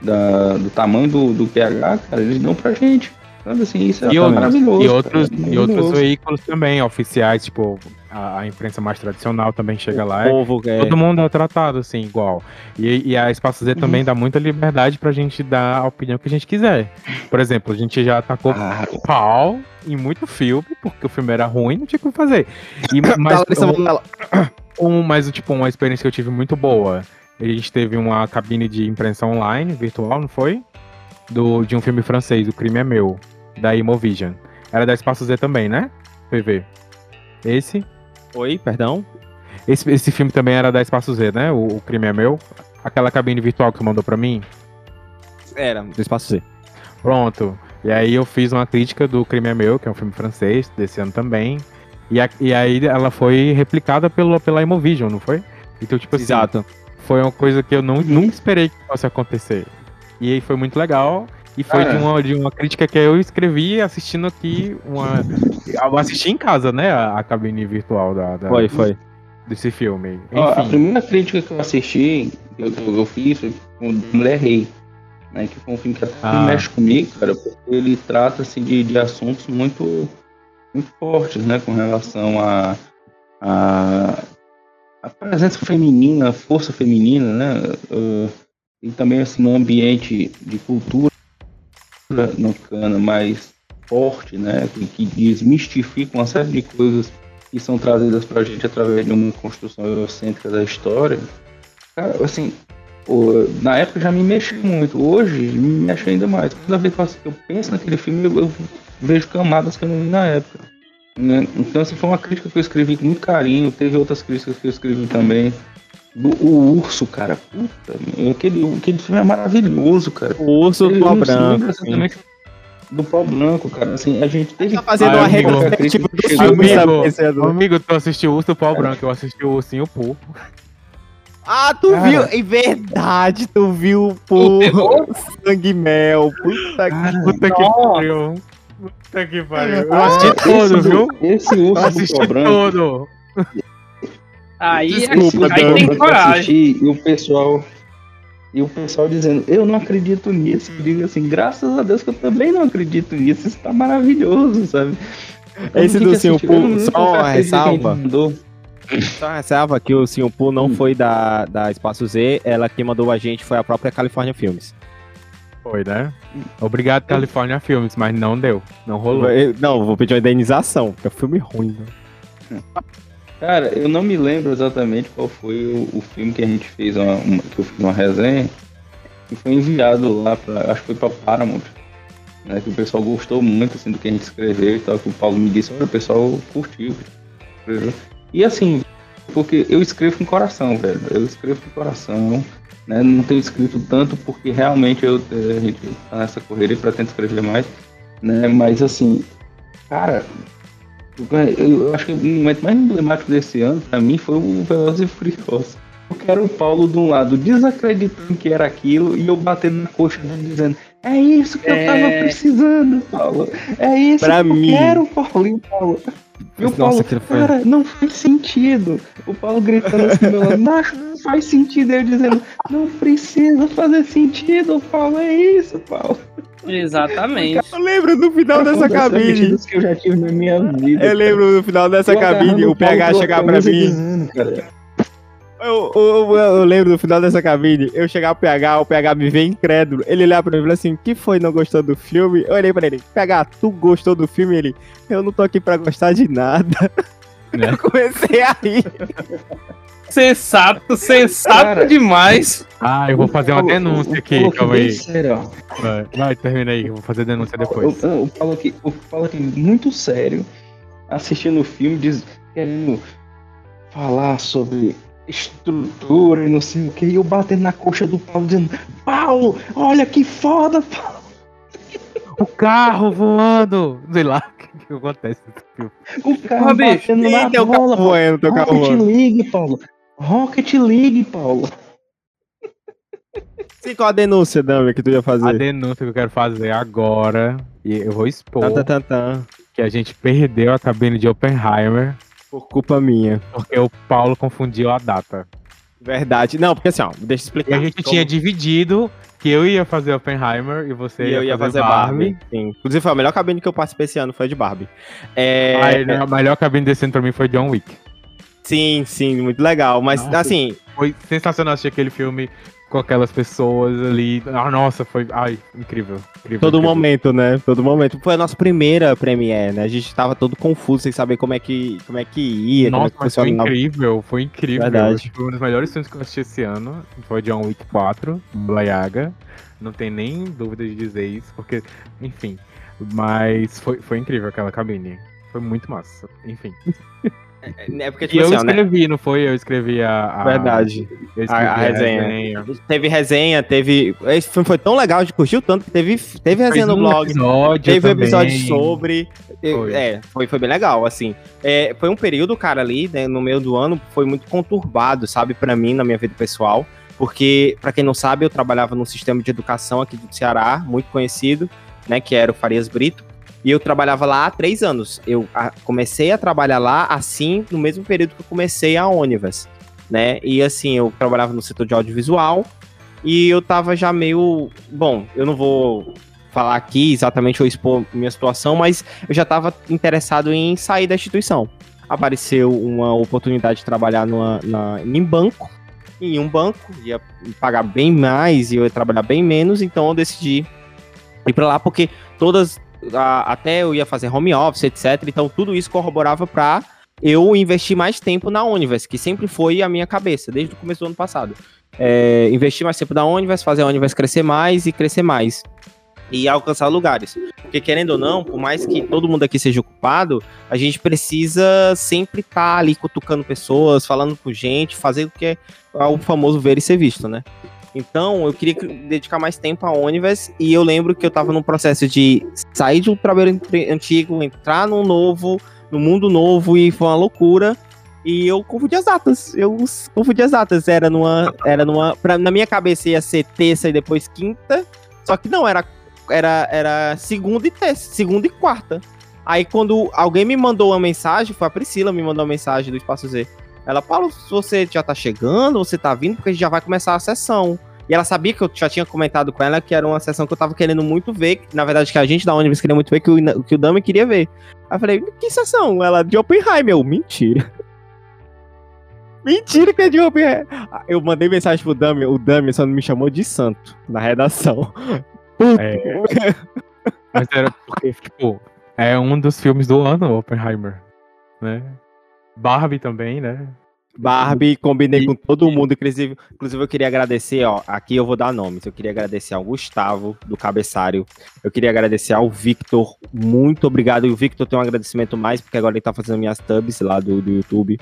da, do tamanho do, do PH, cara, eles dão pra gente. Sabe assim, isso é E outros, maravilhoso. e cara, outros, é e outros veículos também, oficiais, tipo, a, a imprensa mais tradicional também chega lá. e povo, é, Todo mundo é tratado assim, igual. E, e a Espaço Z também dá muita liberdade pra gente dar a opinião que a gente quiser. Por exemplo, a gente já atacou Claro. pau em muito filme, porque o filme era ruim, não tinha o que fazer. E, mas, Larissa Manoela. um, mas, tipo, uma experiência que eu tive muito boa. A gente teve uma cabine de imprensa online, virtual, não foi? Do, de um filme francês, O Crime é Meu, da Imovision. Era da Espaço Z também, né? PV. Esse. Oi, perdão. Esse, esse filme também era da Espaço Z, né? O, o Crime é Meu. Aquela cabine virtual que você mandou pra mim. Era, do Espaço C. Pronto. E aí eu fiz uma crítica do Crime é Meu, que é um filme francês, desse ano também. E, a- e aí ela foi replicada pelo, pela Imovision, não foi? Então, tipo assim, Exato. foi uma coisa que eu não, nunca esperei que fosse acontecer. E aí foi muito legal. E foi Ah, de, é. uma, de uma crítica que eu escrevi assistindo aqui uma. Eu assisti em casa, né? A, a cabine virtual da, da- Foi, foi. desse filme. Ó, a Enfim. primeira crítica que eu assisti, que eu, eu fiz, foi com Mulher Rei. Né, que foi um filme que até Ah. mexe comigo, cara, porque ele trata assim, de, de assuntos muito, muito fortes, né? Com relação a, a, a presença feminina, a força feminina, né? uh, e também assim, no ambiente de cultura norte-americana mais forte, né? Que, que desmistifica uma série de coisas que são trazidas pra gente através de uma construção eurocêntrica da história. Cara, assim, na época já me mexeu muito, hoje me mexe ainda mais. Toda vez que eu- penso naquele filme, eu, eu vejo camadas que eu não vi na época. né? Então, essa foi uma crítica que eu escrevi com muito carinho. Teve outras críticas que eu escrevi também. Do, o urso, cara. Puta, meu, aquele, aquele filme é maravilhoso, cara. O urso do pau branco. exatamente do pau branco, cara. Assim, a gente teve. Tá fazendo Ah, uma amigo, retrospectiva do Chegou- filme, Amigo, é do- Amigo, tu assistiu o Urso Pau Branco, eu assisti o Ursinho Poo. Ah, tu Cara. viu? Em verdade, tu viu por sangue mel. Puta Cara, Puta que pariu. Puta que pariu. Eu Ah, assisti esse todo, do- viu? Esse Eu urso do assisti pau branco. todo. Aí, Desculpa, aí tem coragem. e o pessoal e o pessoal dizendo eu não acredito nisso eu digo assim graças a Deus que eu também não acredito nisso isso tá maravilhoso sabe Eu Esse do não- só uma ressalva. Só ressalva que o Poo não Hum. foi da, da Espaço Z, ela que mandou a gente foi a própria California Filmes. Foi, né? Obrigado, California Filmes, mas não deu. Não rolou. Eu- Não, vou pedir uma indenização, porque é um filme ruim. Né? cara eu não me lembro exatamente qual foi o, o filme que a gente fez uma, uma- que eu fiz uma resenha que foi enviado lá acho que foi para Paramount né, que o pessoal gostou muito assim, do que a gente escreveu e tal, que o Paulo me disse, olha, o pessoal curtiu. E assim, porque eu escrevo com coração, velho. Eu escrevo com coração. Né? Não tenho escrito tanto porque realmente eu, eh, a gente tá nessa correria e pretendo escrever mais. Né? Mas assim, cara, eu, acho que o momento mais emblemático desse ano, pra mim, foi o Velozes e Furiosos. Eu quero o Paulo de um lado desacreditando que era aquilo e eu batendo na coxa dele dizendo é isso que eu tava É. precisando, Paulo. É isso Pra que mim. eu quero, Paulo. E o Paulo. E o Nossa, Paulo, aquilo foi- cara, não faz sentido. O Paulo gritando assim do meu lado, "Macho, não faz sentido. Eu dizendo, não precisa fazer sentido, Paulo. É isso, Paulo. Exatamente. Eu lembro no final dessa cabine. que eu já tive na minha vida. Eu lembro no final dessa Eu cabine, o PH chegar pra mim. dizendo, cara, Eu, eu, eu- eu lembro no final dessa cabine, eu chegar pro PH, o PH me vê incrédulo. Ele olhar pra mim e falar assim: que foi, não gostou do filme? Eu olhei pra ele: PH, tu gostou do filme? Ele: eu não tô aqui pra gostar de nada. Né? Eu comecei a rir. Sensato, sensato Cara. demais. Ah, eu vou fazer uma denúncia o aqui, Paulo calma aí. sério. Vai, vai, termina aí, eu vou fazer denúncia depois. O, o Paulo aqui, o Paulo aqui muito sério, assistindo o filme, diz, querendo falar sobre estrutura e não sei o que, e eu batendo na coxa do Paulo dizendo, Paulo, olha que foda, Paulo. O carro voando! Sei lá o que, que acontece nesse filme. O bicho, batendo na Ih, teu carro bola, voando, teu carro Rocket. League, Paulo. Rocket League, Paulo. Sim, qual a denúncia, Dami, que tu ia A fazer? denúncia que eu quero fazer agora, e eu vou expor Tan, tan, tan, tan. que a gente perdeu a cabine de Oppenheimer Por culpa minha. porque o Paulo confundiu a data. Verdade. Não, porque assim, ó, deixa eu E explicar. a gente Como- tinha dividido que eu ia fazer Oppenheimer e você E eu ia fazer Barbie. Sim. Inclusive, foi a melhor cabine que eu participei esse ano, foi a de Barbie. É... Né, a melhor cabine desse ano pra mim foi John Wick. Sim, sim, muito legal. Mas, Nossa. assim, Foi sensacional assistir aquele filme com aquelas pessoas ali. Ah, nossa, foi. Ai, incrível. incrível todo incrível. momento, né? Todo momento. Foi a nossa primeira Premiere, né? A gente tava todo confuso sem saber como é que, como é que ia, é Nossa, que mas foi incrível, foi incrível. Verdade. Foi um dos melhores filmes que eu assisti esse ano. Foi John Wick 4, Blayaga. Não tem nem dúvida de dizer isso, porque, enfim. Mas foi, foi incrível aquela cabine. Foi muito massa. Enfim. É porque, E tipo eu assim, ó, né? escrevi, não foi? Eu escrevi a. a- Verdade. Eu escrevi A- a resenha. Teve resenha, teve. Esse filme foi tão legal, a gente curtiu tanto que teve, teve resenha no um blog. Episódio Teve um episódio sobre. Foi. É, foi, foi bem legal, assim. É, foi um período, cara, ali, né, no meio do ano, foi muito conturbado, sabe, pra mim, na minha vida pessoal. Porque, pra quem não sabe, eu trabalhava num sistema de educação aqui do Ceará, muito conhecido, né, que era o Farias Brito. E eu trabalhava lá há três anos. Eu comecei a trabalhar lá, assim, no mesmo período que eu comecei a Onivas, né? E, assim, eu trabalhava no setor de audiovisual e eu tava já meio... Bom, eu não vou falar aqui exatamente ou expor minha situação, mas eu já estava interessado em sair da instituição. Apareceu uma oportunidade de trabalhar numa, na, em banco, em um banco, ia pagar bem mais e eu ia trabalhar bem menos, então eu decidi ir para lá porque todas, a- até eu ia fazer home office, etc. Então tudo isso corroborava para eu investir mais tempo na Univers, que sempre foi a minha cabeça, desde o começo do ano passado. É, investir mais tempo na Univers, fazer a Univers crescer mais e crescer mais e alcançar lugares. Porque querendo ou não, por mais que todo mundo aqui seja ocupado, a gente precisa sempre estar ali cutucando pessoas, falando com gente, fazendo o que é o famoso ver e ser visto, né? Então, eu queria dedicar mais tempo à Onivers e eu lembro que eu tava num processo de sair de um trabalho antigo, entrar num novo, no mundo novo e foi uma loucura. E eu confundi as datas. Eu confundi as datas. Era numa. Era numa. Pra, na minha cabeça ia ser terça e depois quinta. Só que não, era era, era segunda e terça, segunda e quarta. Aí quando alguém me mandou uma mensagem, foi a Priscila me mandou uma mensagem do Espaço Z. Ela, Paulo, você já tá chegando, você tá vindo, porque a gente já vai começar a sessão. E ela sabia que eu já tinha comentado com ela que era uma sessão que eu tava querendo muito ver, que, na verdade que a gente da Ônibus queria muito ver, que o, que o Dami queria ver. Aí eu falei, que sessão? Ela, de Oppenheimer. Eu, mentira. Mentira que é de Oppenheimer. Eu mandei mensagem pro Dami, o Dami só me chamou de santo na redação. É, mas era porque, tipo, é um dos filmes do ano, Oppenheimer. Né? Barbie também, né? Barbie, combinei E- com todo mundo, inclusive, inclusive eu queria agradecer, ó, aqui eu vou dar nomes, eu queria agradecer ao Gustavo, do Cabeçário, eu queria agradecer ao Victor, muito obrigado, e o Victor tem um agradecimento mais, porque agora ele tá fazendo minhas tubs lá do, do YouTube,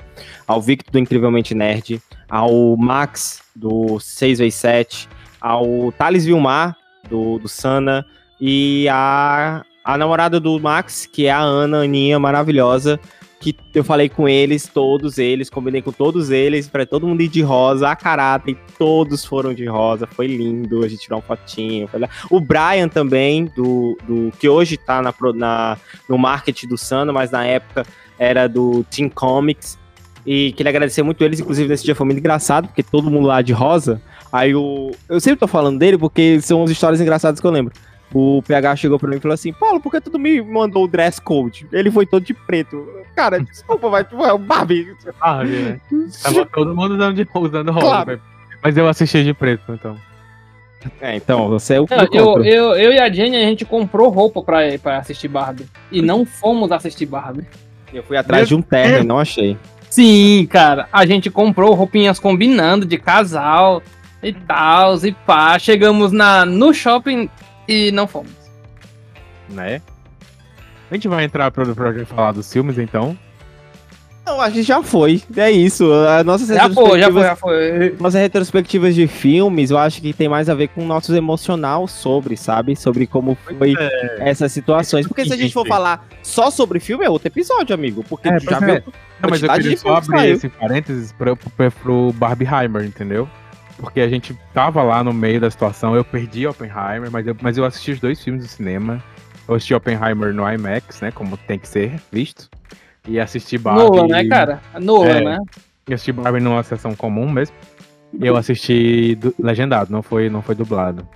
ao Victor do Incrivelmente Nerd, ao Max, do 6x7, ao Thales Vilmar, do, do Sana, e a, a namorada do Max, que é a Ana, Aninha, maravilhosa, que eu falei com eles, todos eles, combinei com todos eles, pra todo mundo ir de rosa, a caráter, todos foram de rosa, foi lindo, a gente tirou uma fotinho. O Brian também, do, do que hoje tá na, na, no marketing do Sana, mas na época era do Team Comics, e queria agradecer muito eles, inclusive nesse dia foi muito engraçado, porque todo mundo lá de rosa, aí o... Eu sempre tô falando dele porque são as histórias engraçadas que eu lembro. O PH chegou pra mim e falou assim: Paulo, por que tu não me mandou o dress code? Ele foi todo de preto. Cara, desculpa, mas tu é o Barbie. Barbie, né? Tava todo mundo usando, de, usando rosa. Claro. velho. Mas eu assisti de preto, então. É, então, você é o Não, eu, eu, eu e a Jenny, a gente comprou roupa pra, pra assistir Barbie. E não fomos assistir Barbie. eu fui atrás de um terno e não achei. Sim, cara. A gente comprou roupinhas combinando de casal e tal, e pá. Chegamos na, no shopping e não fomos. Né? A gente vai entrar pro, pro falar dos filmes, então. Não, a gente já foi. É isso. As nossas Já foi, já foi, já foi. Nossas retrospectivas de filmes, eu acho que tem mais a ver com o nosso emocional sobre, sabe? Sobre como foi essas situações. Porque se a gente for falar só sobre filme, é outro episódio, amigo. Porque É, já é. viu. Não, mas eu queria só abrir saiu. esse parênteses pro, pro, pro Barbieheimer, entendeu? Porque a gente tava lá no meio da situação, eu perdi Oppenheimer, mas eu, mas eu assisti os dois filmes do cinema. Eu assisti Oppenheimer no IMAX, né? Como tem que ser visto. E assisti Barbie. Nolan, né, cara? Nolan, É. né? Eu assisti Barbie numa sessão comum mesmo. E eu assisti du- legendado, não foi, não foi dublado.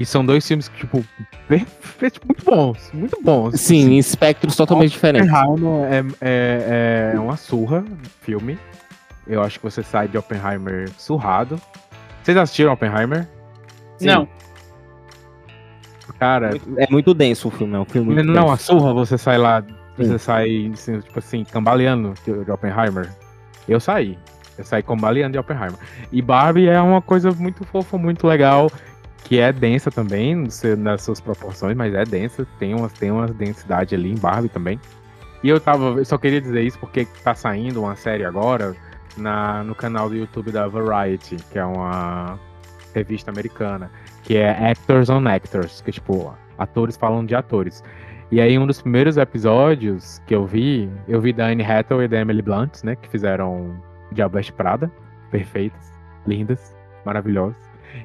E são dois filmes que, tipo, perfeitos, muito bons, muito bons. Sim, em espectros totalmente diferentes. Oppenheimer é, é, é uma surra filme. Eu acho que você sai de Oppenheimer surrado. Vocês assistiram Oppenheimer? Sim. Não. Cara, É muito denso o filme, é um filme muito não, a denso. surra você sai lá, você sai, assim, tipo assim, cambaleando de Oppenheimer. Eu saí. Eu saí cambaleando de Oppenheimer. E Barbie é uma coisa muito fofa, muito legal, que é densa também, nas suas proporções, mas é densa. Tem uma, tem uma densidade ali em Barbie também. E eu tava. Eu só queria dizer isso porque tá saindo uma série agora na, no canal do YouTube da Variety, que é uma revista americana, que é Actors on Actors, que é tipo, atores falando de atores. E aí, um dos primeiros episódios que eu vi, eu vi da Anne Hathaway e da Emily Blunt, né? Que fizeram Diabo Veste Prada. Perfeitas, lindas, maravilhosas.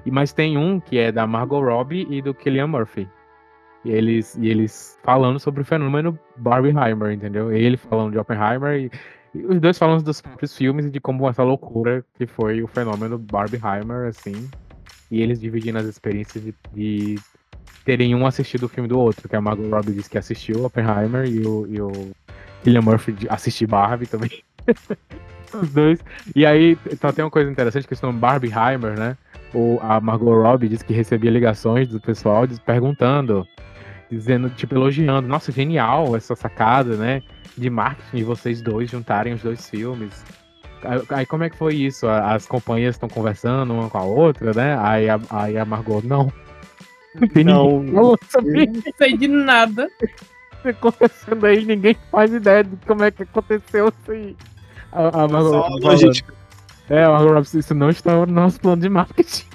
E mas tem um que é da Margot Robbie e do Killian Murphy. E eles, e eles falando sobre o fenômeno Barbieheimer, entendeu? Ele falando de Oppenheimer e os dois falando dos próprios filmes e de como essa loucura que foi o fenômeno Barbieheimer, assim. E eles dividindo as experiências de, de terem um assistido o filme do outro, que a Margot Robbie disse que assistiu Oppenheimer e o, e o Cillian Murphy assistiu Barbie também. Os dois. E aí, então tem uma coisa interessante que se chama Barbieheimer, né? O, a Margot Robbie disse que recebia ligações do pessoal perguntando, dizendo, tipo, elogiando, nossa, genial essa sacada, né? De marketing de vocês dois juntarem os dois filmes. Aí, aí como é que foi isso? A- As companhias estão conversando uma com a outra, né? Aí a, aí a Margot, não. Não Não. sei de nada. tá acontecendo aí, ninguém faz ideia de como é que aconteceu isso aí. A, a Margot Só logística. falando, É, a Margot isso não está no nosso plano de marketing.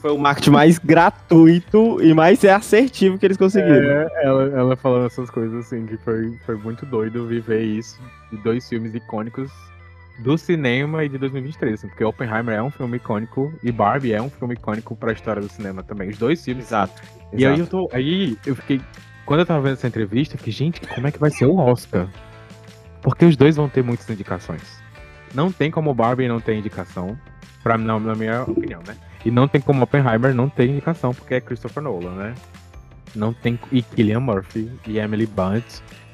Foi o marketing mais gratuito e mais assertivo que eles conseguiram. É, ela, ela falando essas coisas assim, que foi, foi muito doido viver isso de dois filmes icônicos do cinema e de 2023, assim, porque Oppenheimer é um filme icônico e Barbie é um filme icônico pra história do cinema também. Os dois filmes. Exato. E aí eu tô. Aí eu fiquei. Quando eu tava vendo essa entrevista, eu fiquei, gente, como é que vai ser o Oscar? Porque os dois vão ter muitas indicações. Não tem como Barbie não ter indicação, pra, na, na minha opinião, né? E não tem como Oppenheimer não ter indicação, porque é Christopher Nolan, né? Não tem. E Killian Murphy, e Emily Blunt,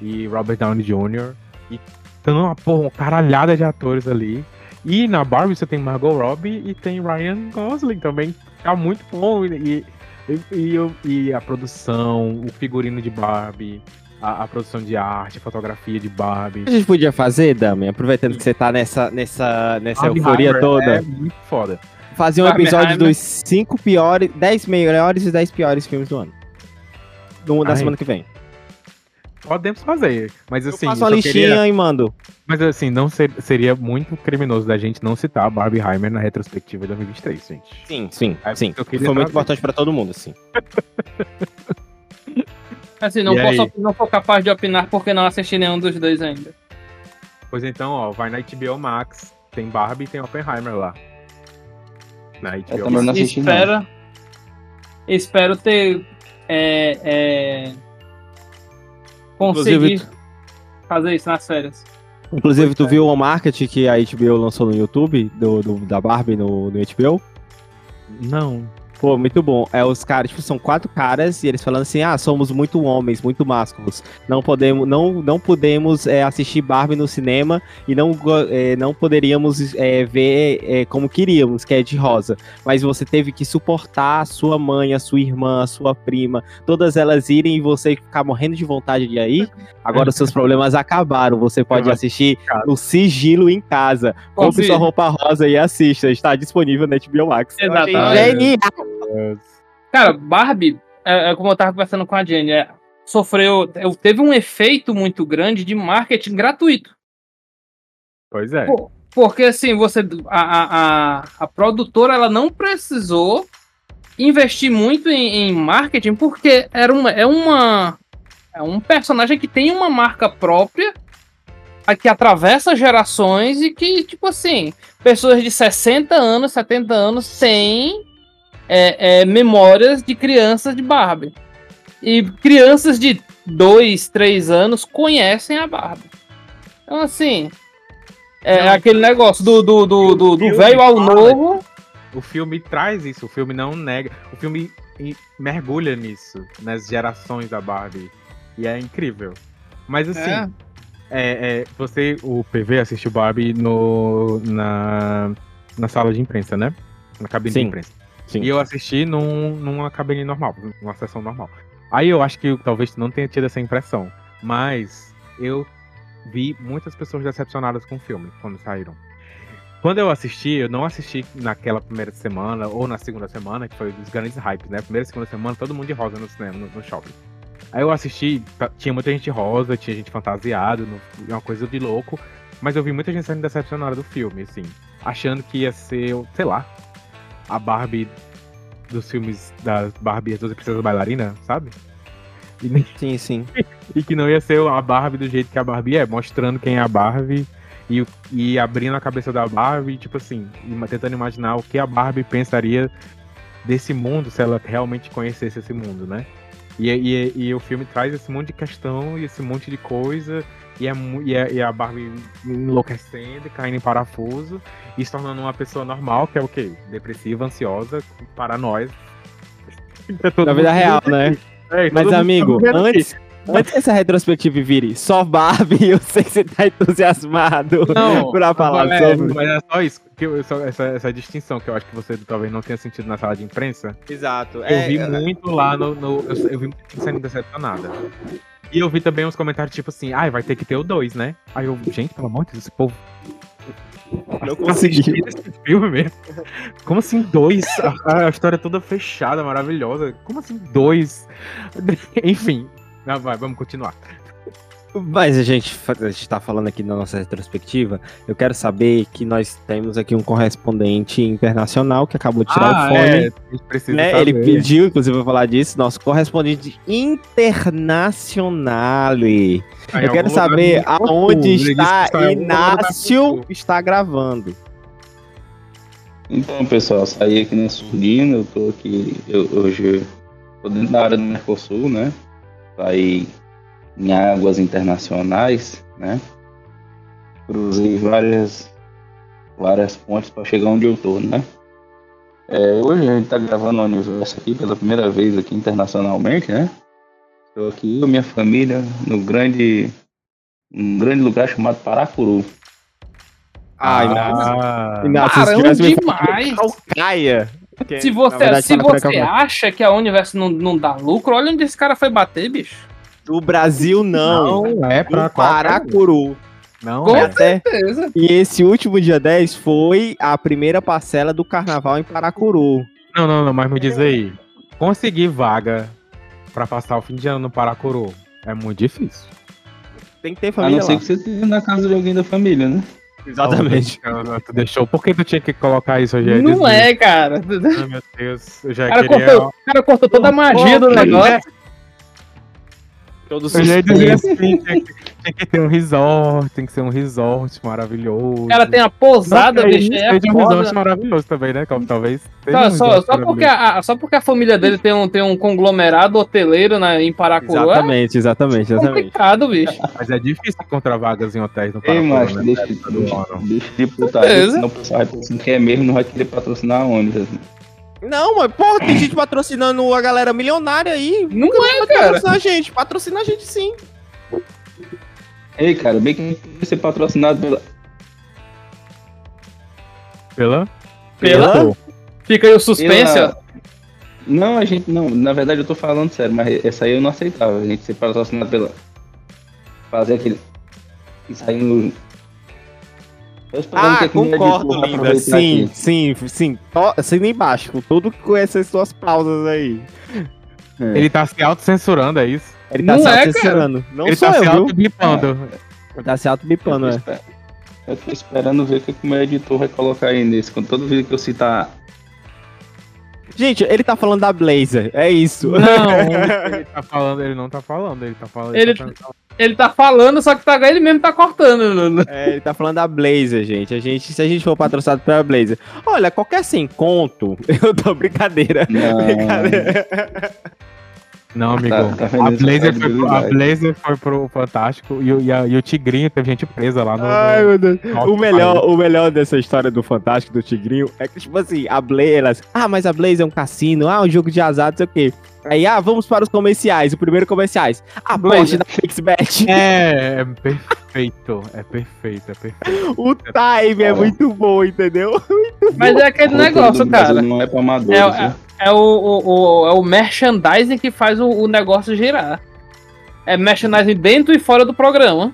e Robert Downey Jr. E tem uma, porra, uma caralhada de atores ali. E na Barbie você tem Margot Robbie e tem Ryan Gosling também. Tá muito bom. E, e, e, e a produção, o figurino de Barbie, a, a produção de arte, a fotografia de Barbie. A gente podia fazer, Dami, aproveitando que você tá nessa, nessa, nessa euforia Oppenheimer toda, É muito foda. Fazer um episódio dos 5 piores, 10 melhores e 10 piores filmes do ano. No, na Ai. semana que vem. Podemos fazer. Mas assim, eu faço uma listinha queria- e mando. Mas assim, não ser- seria muito criminoso da gente não citar Barbieheimer na retrospectiva de 2023, gente. Sim, sim, É, sim. Foi muito importante pra todo mundo, sim. Assim, não E posso, aí? não sou capaz de opinar porque não assisti nenhum dos dois ainda. Pois então, ó, vai na HBO Max, tem Barbie e tem Oppenheimer lá. Na HBO também Max. não assisti, não. espero, espero ter é, é, conseguir fazer isso nas férias. inclusive tu viu o marketing que a HBO lançou no YouTube, do, do- da Barbie no, no HBO? Não. Pô, muito bom. É, os caras, tipo, são quatro caras e eles falando assim: ah, somos muito homens, muito másculos. Não podemos, não, não podemos é, assistir Barbie no cinema e não, é, não poderíamos é, ver é, como queríamos, que é de rosa. Mas você teve que suportar a sua mãe, a sua irmã, a sua prima, todas elas irem e você ficar morrendo de vontade de ir. Agora os seus problemas acabaram. Você pode assistir no sigilo em casa. Compre sua roupa rosa e assista. Está disponível na HBO Max. Exatamente. Genial. Cara, Barbie, é, é como eu tava conversando com a Jenny, é, sofreu. teve um efeito muito grande de marketing gratuito. Pois é. Pô, Porque assim, você. A, a, a, produtora ela não precisou investir muito em, em marketing, porque era uma, é uma. É um personagem que tem uma marca própria, que atravessa gerações e que, tipo assim, pessoas de 60 anos, 70 anos têm é, é, memórias de crianças de Barbie. E crianças de 2, 3 anos conhecem a Barbie. Então, assim. É Não, aquele negócio do do do, do, do velho ao fala novo. O filme traz isso, o filme não nega. O filme mergulha nisso, nas gerações da Barbie. E é incrível. Mas assim, É. é, é, você, o PV, assistiu Barbie no, na, na sala de imprensa, né? Na cabine Sim, de imprensa. Sim. E eu assisti num, numa cabine normal, numa sessão normal. Aí eu acho que talvez não tenha tido essa impressão. Mas eu vi muitas pessoas decepcionadas com o filme quando saíram. Quando eu assisti, eu não assisti naquela primeira semana ou na segunda semana, que foi dos grandes hypes, né? Primeira e segunda semana, todo mundo de rosa no cinema, no, no shopping. Aí eu assisti, tá- tinha muita gente rosa, tinha gente fantasiada, uma coisa de louco. Mas eu vi muita gente saindo decepcionada do filme, assim. Achando que ia ser, sei lá, a Barbie dos filmes das Barbie e as 12 Princesas Bailarinas, sabe? E, Sim, sim. e que não ia ser a Barbie do jeito que a Barbie é, mostrando quem é a Barbie e, e abrindo a cabeça da Barbie, tipo assim, tentando imaginar o que a Barbie pensaria desse mundo se ela realmente conhecesse esse mundo, né? E, e, e o filme traz esse monte de questão e esse monte de coisa, e, é, e, é- e a Barbie enlouquecendo, e caindo em parafuso, e se tornando uma pessoa normal, que é o quê? Depressiva, ansiosa, para nós. Na vida real, né? É, Mas, amigo, antes, antes que essa retrospectiva vire só Barbie, eu sei que você tá entusiasmado Não, pra falar é, sobre. Mas é só isso, que eu- só essa, essa distinção que eu acho que você talvez não tenha sentido na sala de imprensa. Exato. Eu é, vi é, muito lá no. no- eu, eu vi gente sendo decepcionada. E eu vi também uns comentários tipo assim, ai, vai ter que ter o 2, né? Aí eu, gente, pelo amor de Deus, esse povo. Não consegui. assistiram esse filme mesmo. Como assim dois? A, a história é toda fechada, maravilhosa. Como assim dois? Enfim. Vai, vamos continuar. Mas a gente, fa- a gente tá falando aqui na nossa retrospectiva. Eu quero saber que nós temos aqui um correspondente internacional que acabou de tirar o fone. é, né? Ele pediu, inclusive, pra falar disso, nosso correspondente internacional. Aí, Eu quero saber aonde está está Inácio está gravando. Então, pessoal, saí aqui na Surdina, eu tô aqui, eu, hoje tô dentro da área do Mercosul, né? Saí em águas internacionais, né? Cruzei várias, várias pontes para chegar onde eu tô, né? É, hoje a gente tá gravando o universo aqui pela primeira vez aqui internacionalmente, né? Estou aqui com a minha família no grande, um grande lugar chamado Paracuru. Ai, Inácio. Ah, Inácio, se Caramba, tivesse me falado demais. Calcaia. que, Se você, verdade, se você acha que a Universo não, não dá lucro, olha onde esse cara foi bater, bicho. O Brasil não. não é pra o Paracuru. Não, Com é. Até, Beleza. e esse último dia 10 foi a primeira parcela do carnaval em Paracuru. Não, não, não, mas me diz aí. Conseguir vaga pra passar o fim de ano no Paracuru é muito difícil. Tem que ter A família não ser lá. que você esteja na casa de alguém da família, né? Exatamente. Tu deixou. Por que tu tinha que colocar isso hoje? Não é, cara. Ai, meu Deus. Eu já cara, queria. cortou, o cara cortou toda a magia do negócio. Todos Eu já ia dizer assim, tinha que, tinha que ter um resort, tem que ser um resort maravilhoso. O cara tem a posada, Não, que bicho. É seja um resort maravilhoso também, né? Como talvez. Só, um só, só, porque a, só porque a família dele tem um, tem um conglomerado hoteleiro na, em Paracuru é Exatamente, exatamente, exatamente. complicado, bicho. Mas é difícil encontrar vagas em hotéis no Ei, Paracuru, macho, né? deixa, deixa, deixa de putaria, senão o pessoal vai pensar que é mesmo não vai querer patrocinar a ônibus. Não, mas porra, tem gente patrocinando a galera milionária aí. Não Nunca é, vai cara. patrocinar a gente. Patrocina a gente sim. Ei, cara, bem que vai ser patrocinado pela. Pela? Pela? Fica aí o suspense, pela- ó. Não, a gente não. Na verdade, eu tô falando sério, mas essa aí eu não aceitava. A gente ser patrocinado pela. Fazer aquele. Isso aí no. Ah, que concordo, linda. Sim, sim, sim. To- Assina embaixo, com tudo com essas suas pausas aí. É. Ele tá se autocensurando, é isso? Ele tá Não se é, autocensurando. Não ele sou tá se eu, viu? autoblipando. Ele tá se autobipando, é. eu tô esperando ver o que que o meu editor vai colocar aí nesse. Com todo vídeo que eu citar. Gente, ele tá falando da Blazer, é isso. Não, ele tá falando, ele não tá falando, ele tá falando. Ele- tá falando- Ele tá falando, só que tá, ele mesmo tá cortando. É, ele tá falando da Blazer, gente. A gente. Se a gente for patrocinado pela Blazer. Olha, qualquer sem conto, eu tô brincadeira. Não. Brincadeira. Não, amigo. Tá- tá a, Blazer foi pro, a. Blazer foi pro Fantástico e, o- e, a- e o Tigrinho teve gente presa lá no. Ai, no- meu Deus. O melhor, o melhor dessa história do Fantástico, do Tigrinho, é que, tipo assim, a Blaze, elas, ah, mas a Blaze é um cassino, ah, um jogo de azar, não sei o quê. Aí, ah, vamos para os comerciais, o primeiro comerciais. Aposte Blaze. na PixBet. É, é perfeito, é perfeito, é perfeito. O time é muito bom, entendeu? Mas é aquele A cultura negócio, cara. Não é pra amadores, É, viu? É o, o, o- é o merchandising que faz o, o negócio girar. É merchandising dentro e fora do programa.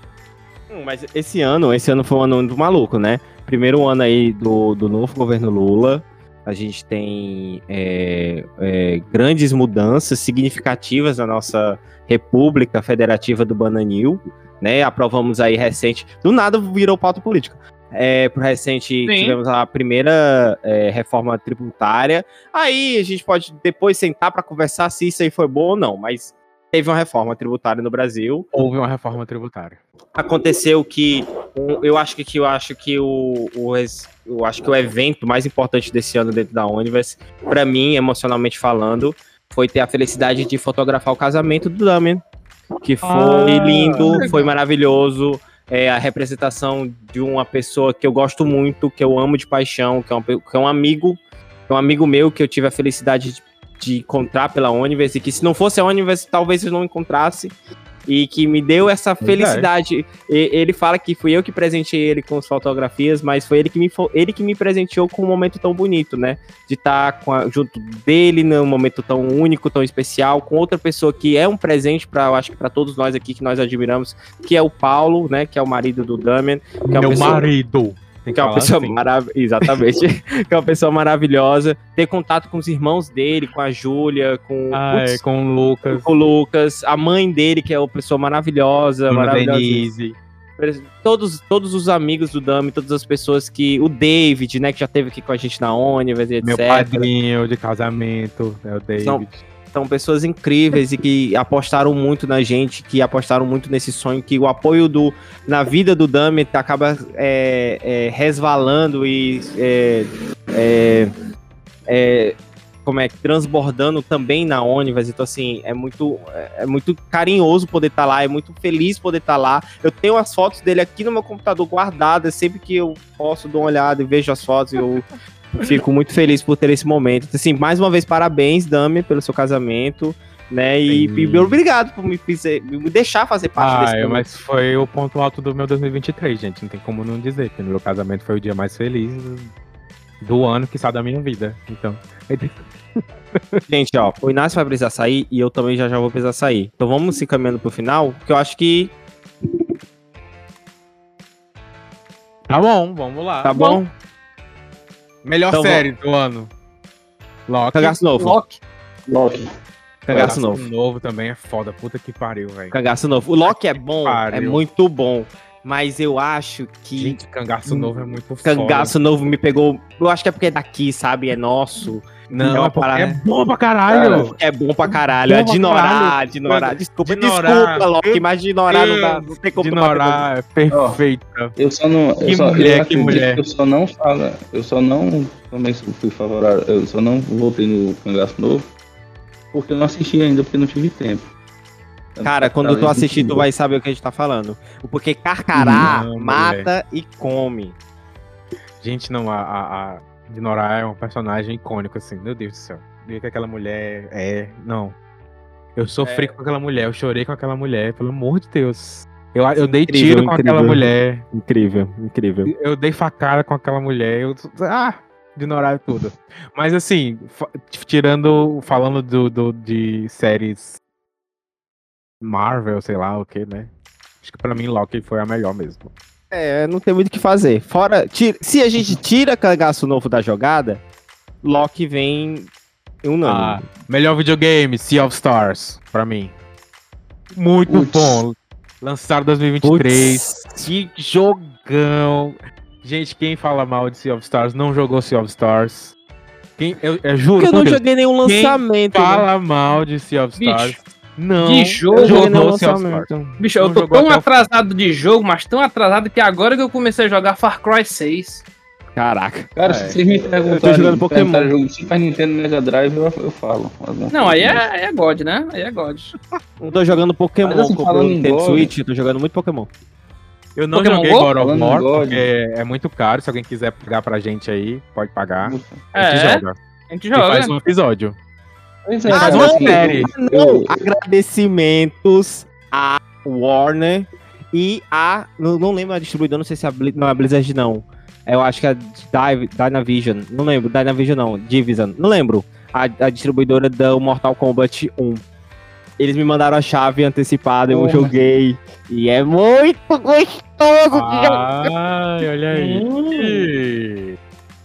Hum, Mas esse ano, esse ano foi um ano muito maluco, né? Primeiro ano aí do, do novo governo Lula. A gente tem é, é, grandes mudanças significativas na nossa República Federativa do Bananil, né? Aprovamos aí recente. Do nada virou pauta política. É, pro recente Sim. tivemos a primeira é, reforma tributária. Aí a gente pode depois sentar para conversar se isso aí foi bom ou não, mas teve uma reforma tributária no Brasil Houve uma reforma tributária. aconteceu que eu acho que, que eu acho que o, o eu acho que o evento mais importante desse ano dentro da Universe, pra mim, emocionalmente falando, foi ter a felicidade de fotografar o casamento do Damian, que foi Ah, lindo, foi maravilhoso. É a representação de uma pessoa que eu gosto muito, que eu amo de paixão, que é um, que é um amigo, é um amigo meu que eu tive a felicidade de, de encontrar pela Universe, e que se não fosse a Universe, talvez eu não encontrasse e que me deu essa felicidade. E- ele fala que fui eu que presenteei ele com as fotografias, mas foi ele que me, ele que me presenteou com um momento tão bonito, né? De estar junto dele num momento tão único, tão especial, com outra pessoa que é um presente para, eu acho que para todos nós aqui que nós admiramos, que é o Paulo, né? Que é o marido do Damian, que é Meu pessoa, marido. Tem que é uma pessoa assim. maravilhosa, exatamente, que é uma pessoa maravilhosa. Ter contato com os irmãos dele, com a Júlia, com Ah, putz, é, com o Lucas, o Lucas, a mãe dele, que é uma pessoa maravilhosa, maravilhosa. Denise. Todos, todos os amigos do Dami, todas as pessoas que. O David, né, que já esteve aqui com a gente na Onivers, etc. Meu padrinho de casamento, é o David. São- São pessoas incríveis e que apostaram muito na gente, que apostaram muito nesse sonho, que o apoio do, na vida do Dami acaba é, é, resvalando e é, é, é, como é, transbordando também na Onivers. Então, assim, é muito, é muito carinhoso poder estar lá, é muito feliz poder estar lá. Eu tenho as fotos dele aqui no meu computador guardadas, sempre que eu posso dou uma olhada e vejo as fotos, eu fico muito feliz por ter esse momento. Assim, mais uma vez, parabéns, Dami, pelo seu casamento. Né, e, e obrigado por me, fizer- me deixar fazer parte Ah, desse é, momento. mas foi o ponto alto do meu 2023, gente. Não tem como não dizer. Porque no meu casamento foi o dia mais feliz do ano, que da minha vida. Então, Gente, ó, o Inácio vai precisar sair e eu também já já vou precisar sair. Então vamos se caminhando pro final, porque eu acho que tá bom, vamos lá. tá bom. Melhor Então, série do ano. Loki. Cagaço novo. Loki. Loki. Cagaço novo. novo também é foda. Puta que pariu, velho. Cagaço novo. O Loki é bom, é muito bom. Mas eu acho que Gente, cangaço novo é muito foda. Cangaço novo me pegou. Eu acho que é porque é daqui, sabe? É nosso. Não, É uma é porque parada- é bom pra caralho. É bom pra caralho. É Bom pra de ignorar, caralho. de ignorar. Desculpa, Ignorar. desculpa, Loki. Mas de ignorar não dá. Não tem como de é perfeita. Eu só não. Que eu só, mulher, eu que mulher. Eu só não falo. Eu só não. Também fui favorável. Eu só não voltei no Cangaço Novo. Porque eu não assisti ainda, porque não tive tempo. Cara, quando tu assistir, tu vai saber o que a gente tá falando. Porque carcará Não, mata e come. Gente, não, a, a, a de Nora é um personagem icônico, assim. Meu Deus do céu. Ver que aquela mulher é. Não. Eu sofri com aquela mulher, eu chorei com aquela mulher, pelo amor de Deus. Eu, eu dei Incrível, tiro com aquela incrível. mulher. Incrível, incrível. Eu dei facada com aquela mulher. Eu, ah, de Nora tudo. Mas assim, tirando. Falando do, do- de séries Marvel, sei lá o que, né? Acho que pra mim Loki foi a melhor mesmo. É, não tem muito o que fazer. Fora, tira- se a gente tira cagaço novo da jogada, Loki vem em um ano. Ah, melhor videogame, Sea of Stars, pra mim. Muito Putz. bom. Lançado em 2023. Que jogão. Gente, quem fala mal de Sea of Stars não jogou Sea of Stars. Quem, eu, eu juro, Porque eu não joguei nenhum Quem lançamento. né? fala mal de Sea of Bicho, Stars não de jogo, Eu Stars. lançamento. Bicho, Não eu tô tão atrasado de jogo, mas tão atrasado que agora que eu comecei a jogar Far Cry 6. Caraca. Cara, É. se vocês me perguntarem, Eu tô jogando Pokémon. jogo de Super Nintendo Mega Drive, eu, eu falo. Não, aí é, aí é God, né? Aí é God. Não tô jogando Pokémon, assim, comprei Nintendo Switch, eu tô jogando muito Pokémon. Eu não Pokémon joguei Go? God of War, porque é muito caro. Se alguém quiser pagar pra gente aí, pode pagar. A gente É, joga. a gente E faz joga. um episódio. Pois é, Ah, cara, não, assim, série. Não, agradecimentos a Warner e a. Não, não lembro a distribuidora, não sei se é a, não, é a Blizzard, não. Eu acho que é a Dive- Dynavision. Não lembro, Dynavision não, Division. Não lembro. A, a distribuidora do Mortal Kombat 1. Eles me mandaram a chave antecipada, eu joguei. E é muito gostoso. Ai, olha aí. Hum.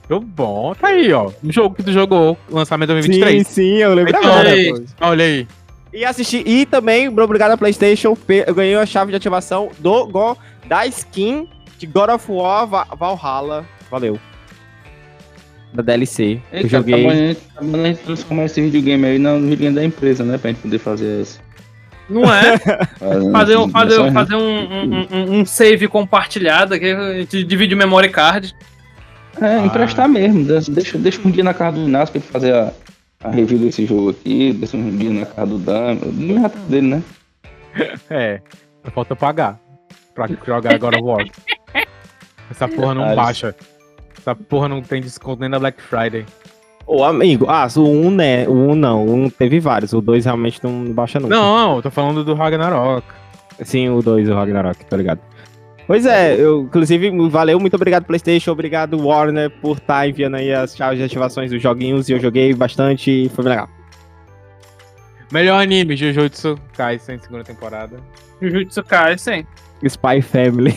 Muito bom. Tá aí, ó. Um jogo que tu jogou, lançamento Sim, 2023. sim, eu lembro Então, agora. aí. pô. Olha aí. E assisti. E também, obrigado a PlayStation, eu ganhei a chave de ativação do Go, da skin de God of War Va- Valhalla. Valeu. Da DLC. Ei, eu joguei. Tá bom, a gente, tá bom a gente transformar esse videogame aí no videogame da empresa, né? Pra gente poder fazer isso. Não é? Fazer, um- fazer, Só- fazer um, um, um- um save compartilhado aqui, a gente divide o memory card. É, Ah. emprestar mesmo. Deixa, deixa um dia na casa do Inácio pra ele fazer a, a review desse jogo aqui. Deixa um dia na casa do Dan. Não é dele, né? É. Só falta pagar pra jogar God of War. Essa porra não baixa. Essa porra não tem desconto nem na Black Friday. Ô, amigo, ah, o 1 né? O 1 não. O 1 teve vários. O 2 realmente não baixa nunca. Não, eu tô falando do Ragnarok. Sim, o 2, o Ragnarok, tá ligado? Pois é, eu, inclusive, valeu, muito obrigado, PlayStation, obrigado, Warner, por estar enviando aí as chaves de ativações dos joguinhos. E eu joguei bastante e foi bem legal. Melhor anime, Jujutsu Kaisen, segunda temporada. Jujutsu Kaisen. Spy Family.